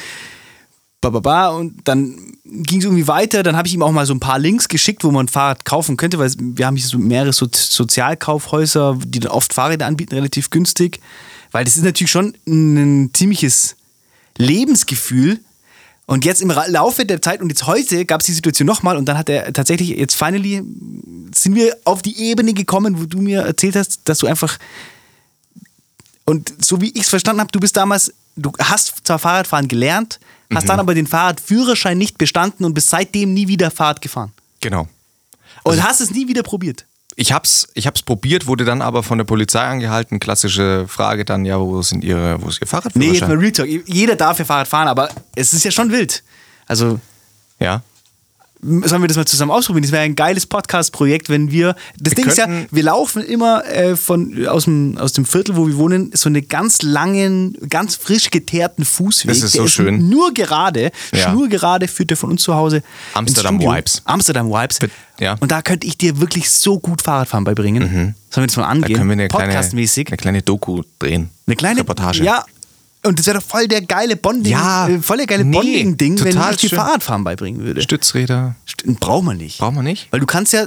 ba, ba, ba. Und dann ging es irgendwie weiter. Dann habe ich ihm auch mal so ein paar Links geschickt, wo man ein Fahrrad kaufen könnte, weil wir haben hier so mehrere so Sozialkaufhäuser, die dann oft Fahrräder anbieten, relativ günstig. Weil das ist natürlich schon ein ziemliches Lebensgefühl. Und jetzt im Laufe der Zeit und jetzt heute gab es die Situation nochmal und dann hat er tatsächlich, jetzt finally sind wir auf die Ebene gekommen, wo du mir erzählt hast, dass du einfach und so wie ich es verstanden habe, du bist damals, du hast zwar Fahrradfahren gelernt, hast Mhm. dann aber den Fahrradführerschein nicht bestanden und bist seitdem nie wieder Fahrrad gefahren. Genau. Und hast es nie wieder probiert. Ich hab's, ich hab's probiert, wurde dann aber von der Polizei angehalten. Klassische Frage dann, ja, wo sind ihre, wo ist ihr Fahrrad? Nee, jetzt mal Real Talk. Jeder darf ja Fahrrad fahren, aber es ist ja schon wild. Also, Ja. Sollen wir das mal zusammen ausprobieren? Das wäre ein geiles Podcast-Projekt, wenn wir. Das Wir Ding ist ja, wir laufen immer äh, von, aus, dem, aus dem Viertel, wo wir wohnen, so einen ganz langen, ganz frisch geteerten Fußweg. Das ist so schön. Nur gerade, Ja. schnurgerade führt der von uns zu Hause. Amsterdam. Vibes. Amsterdam Vibes. Bit- ja. Und da könnte ich dir wirklich so gut Fahrradfahren beibringen. Sollen wir das mal Da angehen? können wir eine kleine, Podcastmäßig. eine kleine Doku drehen. Eine kleine Reportage. Ja. Und das wäre doch voll der geile Bonding, Ja, äh, voll der geile nee, Bonding-Ding, wenn ich dir. Fahrradfahren beibringen würde. Stützräder. Stimmt, braucht man nicht. Braucht man nicht? Weil du kannst ja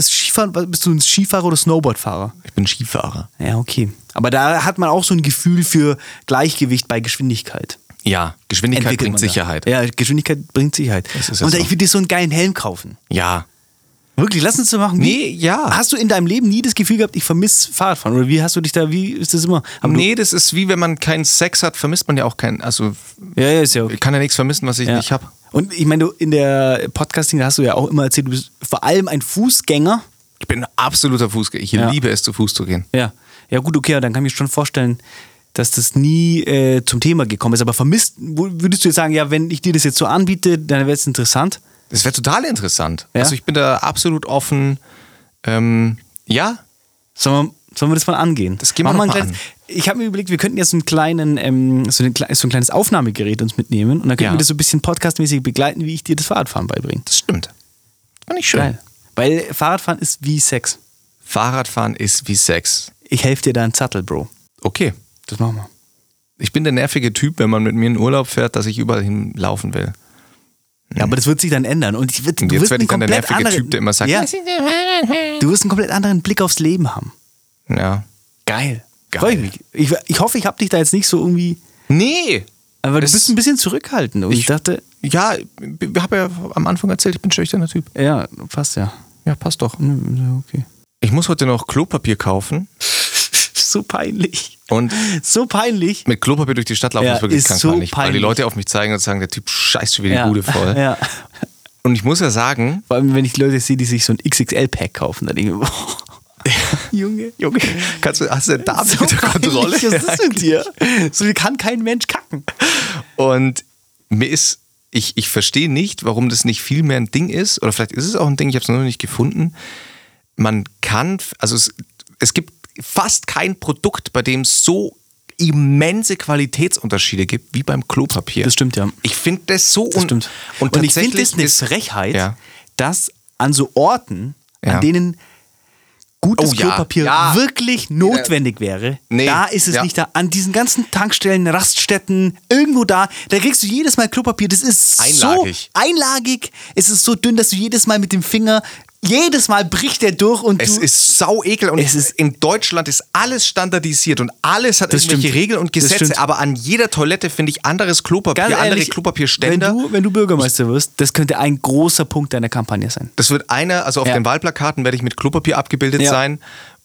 Skifahren, bist du ein Skifahrer oder Snowboardfahrer? Ich bin Skifahrer. Ja, okay. Aber da hat man auch so ein Gefühl für Gleichgewicht bei Geschwindigkeit. Ja, Geschwindigkeit Entwickelt bringt da. Sicherheit. Ja, Geschwindigkeit bringt Sicherheit. Und so. ich würde dir so einen geilen Helm kaufen. Ja. Wirklich, lass uns das machen. Nee, ja. Hast du in deinem Leben nie das Gefühl gehabt, ich vermisse Fahrradfahren? Oder wie hast du dich da, wie ist das immer? Aber nee, das ist wie wenn man keinen Sex hat, vermisst man ja auch keinen. Also, ja, ja, ist ja okay. ich kann ja nichts vermissen, was ich Ja. nicht habe. Und ich meine, du in der Podcasting, da hast du ja auch immer erzählt, du bist vor allem ein Fußgänger. Ich bin ein absoluter Fußgänger. Ich Ja. liebe es, zu Fuß zu gehen. Ja. Ja, gut, okay, dann kann ich mir schon vorstellen, dass das nie äh, zum Thema gekommen ist. Aber vermisst, würdest du jetzt sagen, ja, wenn ich dir das jetzt so anbiete, dann wäre es interessant? Das wäre total interessant. Ja? Also ich bin da absolut offen. Ähm, ja, Sollen wir, sollen wir das mal angehen? Das gehen wir ein mal kleines- Ich habe mir überlegt, wir könnten jetzt so, einen kleinen, ähm, so, ein, so ein kleines Aufnahmegerät uns mitnehmen und dann könnten Ja. wir das so ein bisschen podcastmäßig begleiten, wie ich dir das Fahrradfahren beibringe. das stimmt. Fand ich schön. Geil. Weil Fahrradfahren ist wie Sex. Fahrradfahren ist wie Sex. Ich helfe dir da einen Sattel, Bro. Okay. Das machen wir. Ich bin der nervige Typ, wenn man mit mir in Urlaub fährt, dass ich überall hin laufen will. Ja, aber das wird sich dann ändern. Und ich, wird, Und jetzt werde ich dann der komplett nervige anderen- Typ, der immer sagt, ja, du wirst einen komplett anderen Blick aufs Leben haben. Ja. Geil. Geil. Ich, ich, ich hoffe, ich habe dich da jetzt nicht so irgendwie. Nee. Aber du bist ein bisschen zurückhaltend. Und ich, Ich- dachte, Ja, ich habe ja am Anfang erzählt, ich bin ein schüchterner Typ. ja, passt ja. Ja, passt doch. Okay. Ich muss heute noch Klopapier kaufen So peinlich. und So peinlich. mit Klopapier durch die Stadt laufen Ja, ist wirklich ist ganz so peinlich, weil die. Leute auf mich zeigen und sagen, der Typ scheißt schon wieder die Bude voll. Ja. Und ich muss ja sagen, Vor allem, wenn ich Leute sehe, die sich so ein XXL-Pack kaufen, dann denke ich boah, Junge, Junge. kannst du, hast du denn da So bitte Kontrolle? Was ist mit dir? So wie kann kein Mensch kacken. Und mir ist, ich, ich verstehe nicht, warum das nicht viel mehr ein Ding ist, oder vielleicht ist es auch ein Ding, ich habe es noch nicht gefunden. Man kann, also es, es gibt fast kein Produkt, bei dem es so immense Qualitätsunterschiede gibt wie beim Klopapier. Das stimmt, ja. Ich finde das so Das stimmt. Und, Und, ich finde es eine Frechheit, Ja. dass an so Orten, Ja. an denen gutes Oh Klopapier ja. wirklich notwendig wäre, Nee, da ist es nicht da. An diesen ganzen Tankstellen, Raststätten, irgendwo da, da kriegst du jedes Mal Klopapier. Das ist Einlagig. so einlagig. Es ist so dünn, dass du jedes Mal mit dem Finger, jedes Mal bricht der durch und Es ist sau ekel und Es ist- in Deutschland ist alles standardisiert und alles hat Das irgendwelche stimmt. Regeln und Gesetze, aber an jeder Toilette finde ich anderes Klopapier, Ganz andere ehrlich, Klopapierständer. Wenn du, wenn du Bürgermeister wirst, das könnte ein großer Punkt deiner Kampagne sein. Das wird einer, also auf Ja. den Wahlplakaten werde ich mit Klopapier abgebildet Ja. sein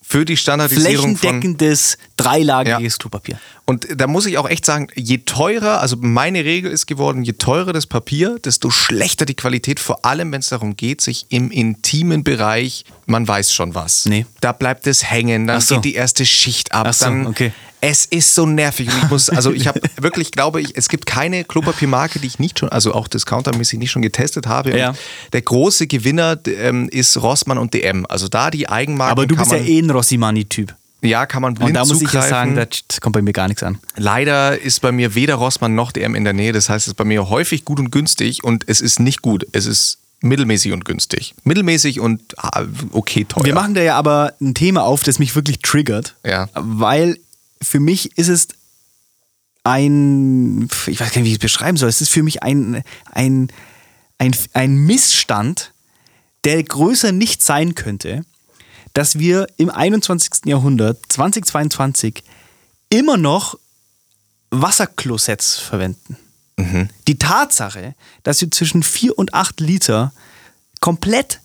für die Standardisierung. Flächendeckendes, dreilagiges Klopapier. Und da muss ich auch echt sagen, je teurer, also meine Regel ist geworden, je teurer das Papier, desto schlechter die Qualität, vor allem wenn es darum geht, sich im intimen Bereich, man weiß schon was. Nee. Da bleibt es hängen, dann so. geht die erste Schicht ab. Ach so, dann, okay. Es ist so nervig und ich muss, also ich habe wirklich, glaube ich, es gibt keine Klopapiermarke, die ich nicht schon, also auch discountermäßig nicht schon getestet habe. Ja. Der große Gewinner ähm, ist Rossmann und DM. Also da die Eigenmarken Aber du bist ja eh ein Rossimani-Typ. ja, kann man blind Und da muss ich ja zugreifen. sagen, da kommt bei mir gar nichts an. Leider ist bei mir weder Rossmann noch DM in der Nähe. Das heißt, es ist bei mir häufig gut und günstig und es ist nicht gut. Es ist mittelmäßig und günstig. Mittelmäßig und ah, okay teuer. Wir machen da ja aber ein Thema auf, das mich wirklich triggert. Ja. Weil für mich ist es ein, ich weiß gar nicht, wie ich es beschreiben soll, es ist für mich ein, ein, ein, ein Missstand, der größer nicht sein könnte, dass wir im 21. Jahrhundert, 2022, immer noch Wasserklosetts verwenden. Die Tatsache, dass wir zwischen 4 und 8 Liter komplett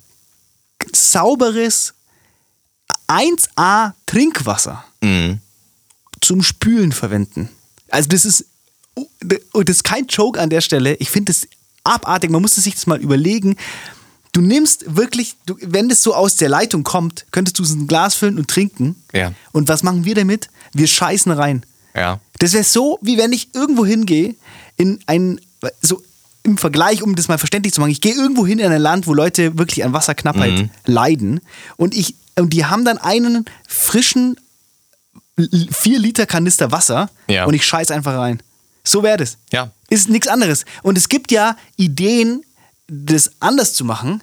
sauberes 1A Trinkwasser zum Spülen verwenden. Also das ist, das ist kein Joke an der Stelle. Ich finde das abartig. Man muss sich das mal überlegen. Du nimmst wirklich, du, wenn das so aus der Leitung kommt, könntest du es in ein Glas füllen und trinken. Ja. Und was machen wir damit? Wir scheißen rein. Ja. Das wäre so, wie wenn ich irgendwo hingehe, in ein, so im Vergleich, um das mal verständlich zu machen, ich gehe irgendwo hin in ein Land, wo Leute wirklich an Wasserknappheit Mhm. leiden und ich und die haben dann einen frischen 4 Liter Kanister Wasser Ja. und ich scheiß einfach rein. So wäre das. Ja. Ist nichts anderes. Und es gibt ja Ideen, das anders zu machen,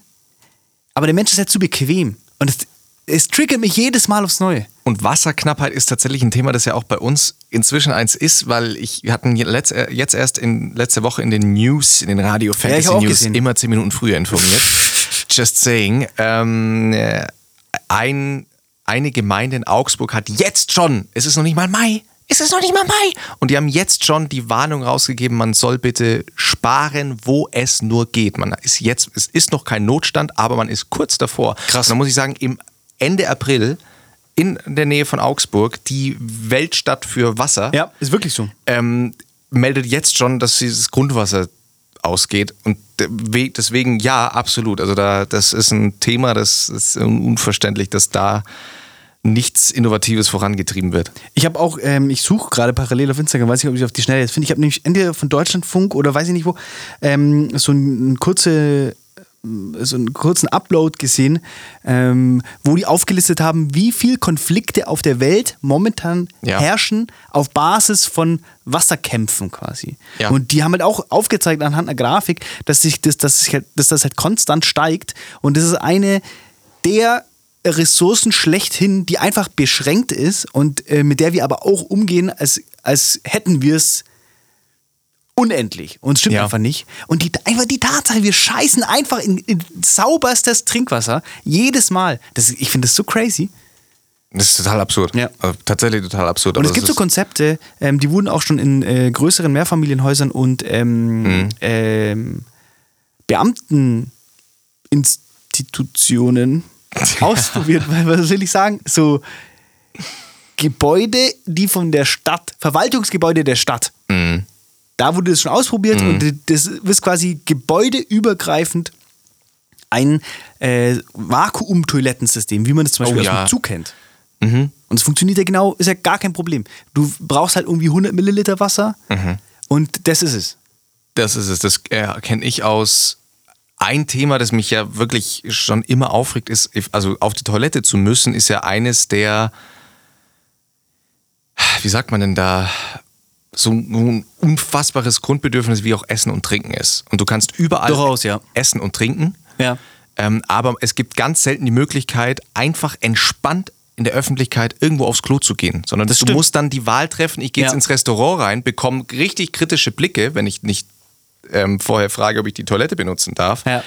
aber der Mensch ist halt zu bequem. Und es, es triggert mich jedes Mal aufs Neue. Und Wasserknappheit ist tatsächlich ein Thema, das ja auch bei uns inzwischen eins ist, weil ich wir hatten äh, jetzt erst in letzte Woche in den News, in den Radio Fantasy auch News immer zehn Minuten früher informiert. Just saying. Ähm, äh, ein, eine Gemeinde in Augsburg hat jetzt schon, es ist noch nicht mal Mai, es ist noch nicht mal Mai. Und die haben jetzt schon die Warnung rausgegeben, man soll bitte sparen, wo es nur geht. Man ist jetzt, es ist noch kein Notstand, aber man ist kurz davor. Krass. Und dann muss ich sagen, im Ende April in der Nähe von Augsburg, die Weltstadt für Wasser, Ja, ist wirklich so. ähm, meldet jetzt schon, dass dieses Grundwasser ausgeht. Und de- deswegen ja, absolut. Also da, das ist ein Thema, das ist unverständlich, dass da nichts Innovatives vorangetrieben wird. Ich habe auch, ähm, ich suche gerade parallel auf Instagram, weiß nicht, ob ich auf die Schnelle jetzt finde. Ich habe nämlich entweder von Deutschlandfunk oder weiß ich nicht wo, ähm, so einen, kurze, so einen kurzen Upload gesehen, ähm, wo die aufgelistet haben, wie viel Konflikte auf der Welt momentan Ja. herrschen auf Basis von Wasserkämpfen quasi. Ja. Und die haben halt auch aufgezeigt anhand einer Grafik, dass sich das, dass sich halt, dass das halt konstant steigt. Und das ist eine der Ressourcen schlechthin, die einfach beschränkt ist und äh, mit der wir aber auch umgehen, als, als hätten wir es unendlich. Und es stimmt Ja. einfach nicht. Und die, einfach die Tatsache, wir scheißen einfach in, in sauberstes Trinkwasser jedes Mal. Das, ich finde das so crazy. Das ist total absurd. Ja. Also tatsächlich total absurd. Und es gibt so Konzepte, ähm, die wurden auch schon in äh, größeren Mehrfamilienhäusern und ähm, Mhm. ähm, Beamteninstitutionen ausprobiert. Weil, was will ich sagen? So Gebäude, die von der Stadt, Verwaltungsgebäude der Stadt. Mhm. Da wurde das schon ausprobiert und das ist quasi gebäudeübergreifend ein äh, Vakuum-Toilettensystem, wie man das zum Beispiel Oh aus ja. dem Zug kennt. Und es funktioniert ja genau, ist ja gar kein Problem. Du brauchst halt irgendwie 100 Milliliter Wasser und das ist es. Das ist es. Das äh, kenne ich aus. Ein Thema, das mich ja wirklich schon immer aufregt, ist, also auf die Toilette zu müssen, ist ja eines der, wie sagt man denn da, so ein unfassbares Grundbedürfnis wie auch Essen und Trinken ist. Und du kannst überall Durchaus, ja. essen und trinken. Ja. Ähm, aber es gibt ganz selten die Möglichkeit, einfach entspannt in der Öffentlichkeit irgendwo aufs Klo zu gehen, sondern du stimmt. musst dann die Wahl treffen. Ich gehe jetzt Ja. ins Restaurant rein, bekomme richtig kritische Blicke, wenn ich nicht ähm, vorher frage, ob ich die Toilette benutzen darf. Ja.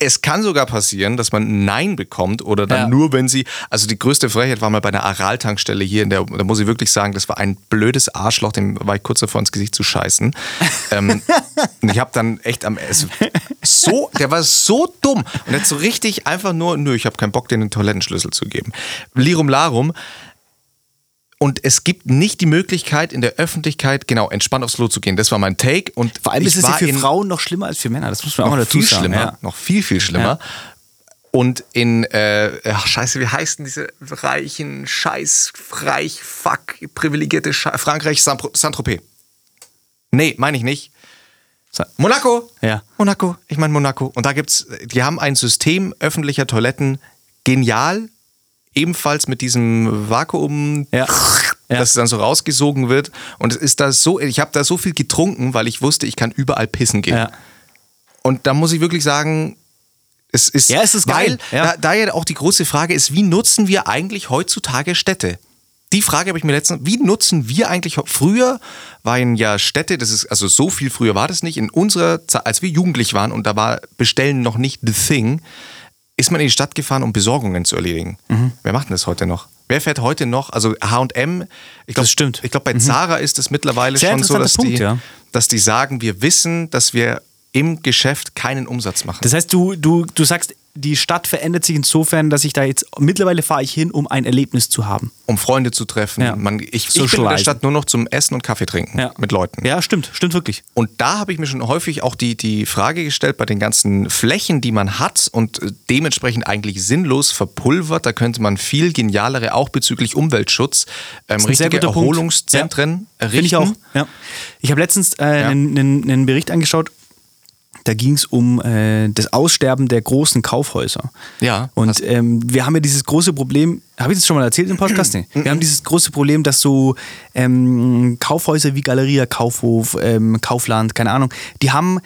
Es kann sogar passieren, dass man ein Nein bekommt oder dann Ja. nur, wenn sie. Also die größte Frechheit war mal bei einer Aral-Tankstelle hier, in der, da muss ich wirklich sagen, das war ein blödes Arschloch, dem war ich kurz davor ins Gesicht zu scheißen. ähm, und ich habe dann echt am es, so, der war so dumm und hat so richtig einfach nur, nö, ich habe keinen Bock, dir den Toilettenschlüssel zu geben. Lirum Larum. Und es gibt nicht die Möglichkeit, in der Öffentlichkeit genau entspannt aufs Klo zu gehen. Das war mein Take. Und Vor allem ist es ja für Frauen noch schlimmer als für Männer. Das muss man auch noch mal dazu viel sagen. schlimmer, Ja. noch viel, viel schlimmer. Und in, äh, ach scheiße, wie heißen diese reichen, scheiß, reich, fuck, privilegierte Sche Frankreich, Saint- Saint-Tropez. Nee, meine ich nicht. Monaco. Ja. Monaco, ich meine Monaco. Und da gibt's, die haben ein System öffentlicher Toiletten, genial, ebenfalls mit diesem Vakuum, Ja. Dass es dann so rausgesogen wird. Und es ist da so, ich habe da so viel getrunken, weil ich wusste, ich kann überall pissen gehen. Ja. Und da muss ich wirklich sagen, es ist, Ja, es ist weil geil, ja. Da, da ja auch die große Frage ist, wie nutzen wir eigentlich heutzutage Städte? Die Frage habe ich mir letztens, wie nutzen wir eigentlich, früher waren ja Städte, das ist, also so viel früher war das nicht, in unserer Zeit, als wir jugendlich waren und da war Bestellen noch nicht the thing, ist man in die Stadt gefahren, um Besorgungen zu erledigen. Mhm. Wer macht denn das heute noch? Wer fährt heute noch? Also H&M, ich glaube, stimmt. Mhm. Ich glaube, bei Zara ist es mittlerweile Sehr schon so, dass interessanter die, Punkt, ja. dass die sagen, wir wissen, dass wir im Geschäft keinen Umsatz machen. Das heißt, du, du, du sagst, die Stadt verändert sich insofern, dass ich da jetzt, mittlerweile fahre ich hin, um ein Erlebnis zu haben. um Freunde zu treffen. Ja. Man, ich, ich bin in der. Stadt nur noch zum Essen und Kaffee trinken mit Leuten. Ja, stimmt, stimmt wirklich. Und da habe ich mir schon häufig auch die, die Frage gestellt, bei den ganzen Flächen, die man hat und äh, dementsprechend eigentlich sinnlos verpulvert, da könnte man viel genialere, auch bezüglich Umweltschutz, ähm, richtige. Erholungszentren Ja, errichten. Finde ich auch. Ja. Ich habe letztens äh, Ja. einen, einen Bericht angeschaut, Da ging es um äh, das Aussterben der großen Kaufhäuser. Ja, Und ähm, wir haben ja dieses große Problem, habe ich das schon mal erzählt im Podcast? Nee. Wir haben dieses große Problem, dass so ähm, Kaufhäuser wie Galeria, Kaufhof, ähm, Kaufland, keine Ahnung, die haben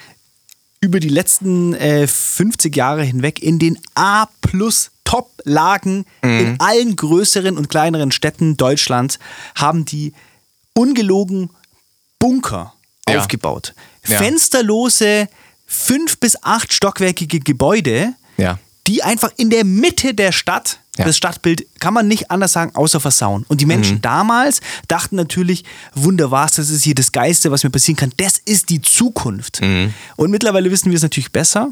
über die letzten äh, 50 Jahre hinweg in den A plus Top-Lagen Mhm. in allen größeren und kleineren Städten Deutschlands haben die ungelogen Bunker Ja. aufgebaut. Ja. Fensterlose fünf bis acht stockwerkige Gebäude, Ja. die einfach in der Mitte der Stadt, Ja. das Stadtbild, kann man nicht anders sagen, außer versauen. Und die Menschen Mhm. damals dachten natürlich, wunderbar, das ist hier das Geiste, was mir passieren kann. Das ist die Zukunft. Mhm. Und mittlerweile wissen wir es natürlich besser.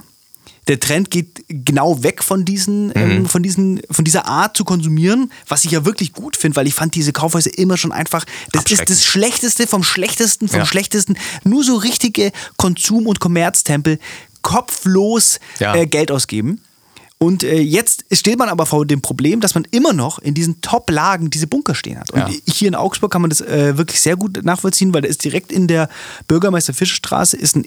Der Trend geht genau weg von diesen, Mhm. ähm, von diesen, von dieser Art zu konsumieren, was ich ja wirklich gut finde, weil ich fand diese Kaufhäuser immer schon einfach, das ist das Schlechteste vom Schlechtesten vom Ja. Schlechtesten. Nur so richtige Konsum- und Kommerztempel, kopflos Ja. äh, Geld ausgeben. Und äh, jetzt steht man aber vor dem Problem, dass man immer noch in diesen Top-Lagen diese Bunker stehen hat. Und Ja. hier in Augsburg kann man das äh, wirklich sehr gut nachvollziehen, weil da ist direkt in der Bürgermeister Fischerstraße ist ein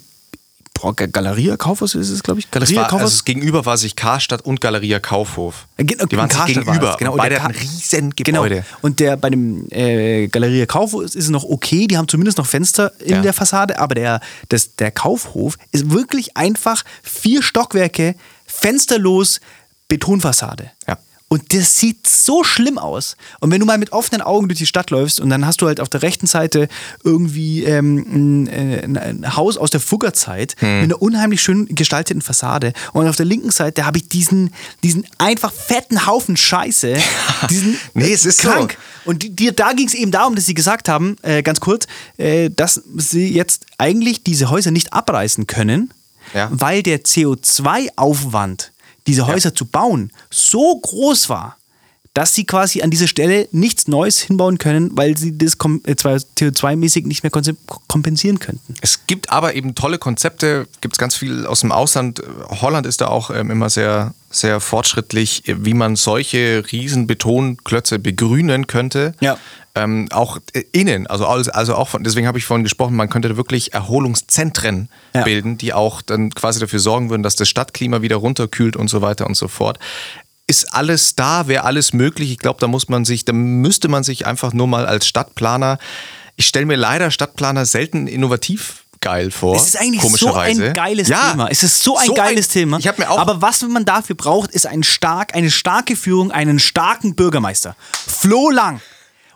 Galeria Kaufhaus ist es, glaube ich. Galeria war, also Kaufhaus. das gegenüber war sich Karstadt und Galeria Kaufhof. Äh, ge- Die waren Karstadt war gegenüber. das, genau. und beide hatten riesen Genau. Gebäude. Und der bei dem äh, Galeria Kaufhof ist, ist es noch okay, die haben zumindest noch Fenster in Ja. der Fassade, aber der, das, der Kaufhof ist wirklich einfach vier Stockwerke, fensterlos, Betonfassade. Ja. Und das sieht so schlimm aus. Und wenn du mal mit offenen Augen durch die Stadt läufst und dann hast du halt auf der rechten Seite irgendwie ähm, ein, äh, ein, Haus aus der Fuggerzeit Hm. mit einer unheimlich schön gestalteten Fassade. Und auf der linken Seite habe ich diesen, diesen einfach fetten Haufen Scheiße. Diesen Nee, es ist so. krank. Und die, die, da ging es eben darum, dass sie gesagt haben, äh, ganz kurz, äh, dass sie jetzt eigentlich diese Häuser nicht abreißen können, Ja. weil der CO2-Aufwand, diese Häuser zu bauen, so groß war, dass sie quasi an dieser Stelle nichts Neues hinbauen können, weil sie das äh, zwar CO2-mäßig nicht mehr kompensieren könnten. Es gibt aber eben tolle Konzepte, gibt es ganz viel aus dem Ausland. Holland ist da auch ähm, immer sehr, sehr fortschrittlich, wie man solche riesen Betonklötze begrünen könnte. Ja. Ähm, auch äh, innen, also, also also auch von, deswegen habe ich vorhin gesprochen, man könnte da wirklich Erholungszentren Ja. bilden, die auch dann quasi dafür sorgen würden, dass das Stadtklima wieder runterkühlt und so weiter und so fort. Ist alles da, wäre alles möglich. Ich glaube, da muss man sich, da müsste man sich einfach nur mal als Stadtplaner. Ich stelle mir leider Stadtplaner selten innovativ geil vor. Es ist eigentlich so ein geiles Ja, Thema. Es ist so ein so geiles Thema. Ich mir auch Aber was man dafür braucht, ist ein stark, eine starke Führung, einen starken Bürgermeister. Flo Lang.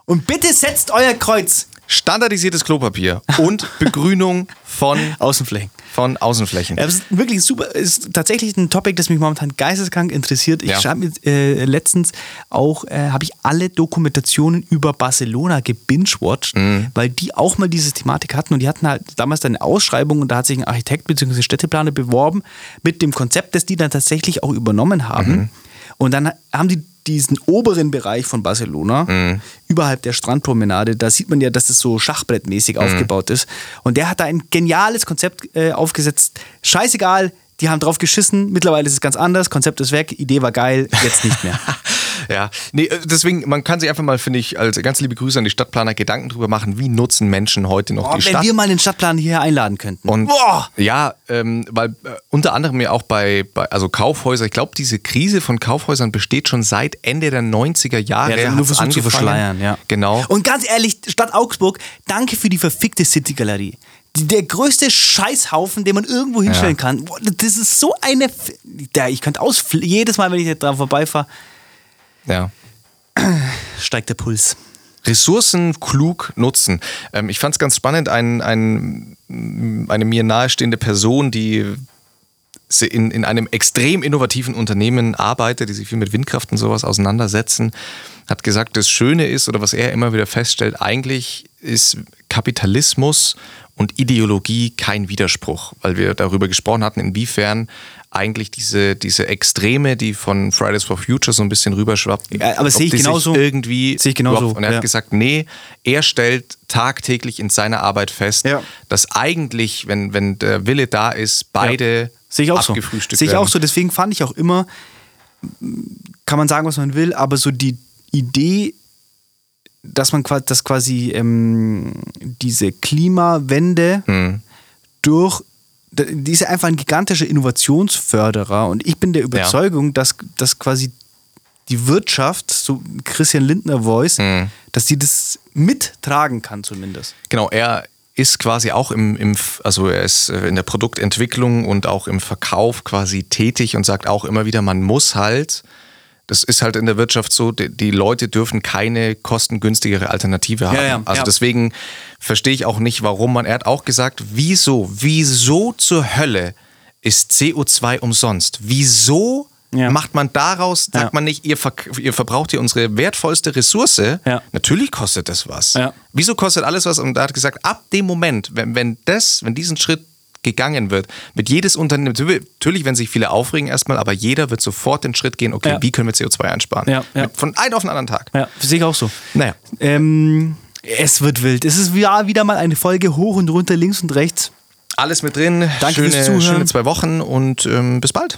Und bitte setzt euer Kreuz. Standardisiertes Klopapier und Begrünung von, Außenflächen. von Außenflächen. Ja, das ist wirklich super. Ist tatsächlich ein Topic, das mich momentan geisteskrank interessiert. Ich Ja. habe mir äh, letztens auch äh, habe ich alle Dokumentationen über Barcelona gebingewatcht, Mhm. weil die auch mal diese Thematik hatten und die hatten halt damals eine Ausschreibung und da hat sich ein Architekt bzw. Städteplaner beworben mit dem Konzept, das die dann tatsächlich auch übernommen haben. Mhm. Und dann haben die diesen oberen Bereich von Barcelona, Mhm. überhalb der Strandpromenade, da sieht man ja, dass es so schachbrettmäßig Mhm. aufgebaut ist. Und der hat da ein geniales Konzept äh, aufgesetzt. Scheißegal, die haben drauf geschissen. Mittlerweile ist es ganz anders. Konzept ist weg, Idee war geil, jetzt nicht mehr. Ja, nee, äh, deswegen, man kann sich einfach mal, finde ich, als ganz liebe Grüße an die Stadtplaner Gedanken drüber machen, wie nutzen Menschen heute noch Boah, die wenn Stadt. wir mal den Stadtplaner hier einladen könnten. Und Boah! ja, ähm, weil äh, unter anderem ja auch bei, bei also Kaufhäuser, ich glaube, diese Krise von Kaufhäusern besteht schon seit Ende der 90er Jahre. Ja, nur versucht zu verschleiern, ja. Genau. Und ganz ehrlich, Stadt Augsburg, danke für die verfickte City-Galerie. Der größte Scheißhaufen, den man irgendwo hinstellen Ja. kann. Das ist so eine. F- ich könnte aus. Jedes Mal, wenn ich da dran vorbeifahre, ja. steigt der Puls. Ressourcen klug nutzen. Ähm, ich fand es ganz spannend, ein, ein, eine mir nahestehende Person, die in, in einem extrem innovativen Unternehmen arbeitet, die sich viel mit Windkraft und sowas auseinandersetzen, hat gesagt, das Schöne ist, oder was er immer wieder feststellt, eigentlich ist Kapitalismus und Ideologie kein Widerspruch, weil wir darüber gesprochen hatten, inwiefern eigentlich diese, diese Extreme, die von Fridays for Future so ein bisschen rüberschwappen, Ja, aber sehe ich genauso. irgendwie Sehe ich genauso, Und er ja. hat gesagt, nee, er stellt tagtäglich in seiner Arbeit fest, Ja. dass eigentlich, wenn, wenn der Wille da ist, beide Sehe ich auch so. Sehe ich auch so. Deswegen fand ich auch immer, kann man sagen, was man will, aber so die Idee, dass man quasi, dass quasi ähm, diese Klimawende Hm. durch die ist ja einfach ein gigantischer Innovationsförderer und ich bin der Überzeugung, dass, dass quasi die Wirtschaft, so Christian Lindner Voice, Mhm. dass die das mittragen kann zumindest. Genau, er ist quasi auch im, im, also er ist äh, in der Produktentwicklung und auch im Verkauf quasi tätig und sagt auch immer wieder, man muss halt, das ist halt in der Wirtschaft so, die, die Leute dürfen keine kostengünstigere Alternative haben. Ja, ja, also ja. deswegen verstehe ich auch nicht, warum man, er hat auch gesagt, wieso, wieso zur Hölle ist CO2 umsonst? Wieso Ja. macht man daraus, sagt Ja. man nicht, ihr, ihr verbraucht hier unsere wertvollste Ressource? Ja. Natürlich kostet das was. Wieso kostet alles was? Und er hat gesagt, ab dem Moment, wenn, wenn das, wenn diesen Schritt gegangen wird, wird jedes Unternehmen, natürlich, wenn sich viele aufregen erstmal, aber jeder wird sofort den Schritt gehen, okay, Ja. wie können wir CO2 einsparen? Ja, ja. Mit- Von einem auf den anderen Tag. Ja, sehe ich auch so. Naja. Ähm, es wird wild. Es ist wieder, wieder mal eine Folge hoch und runter, links und rechts. Alles mit drin. Danke schöne, fürs Zuhören. schöne zwei Wochen und ähm, bis bald.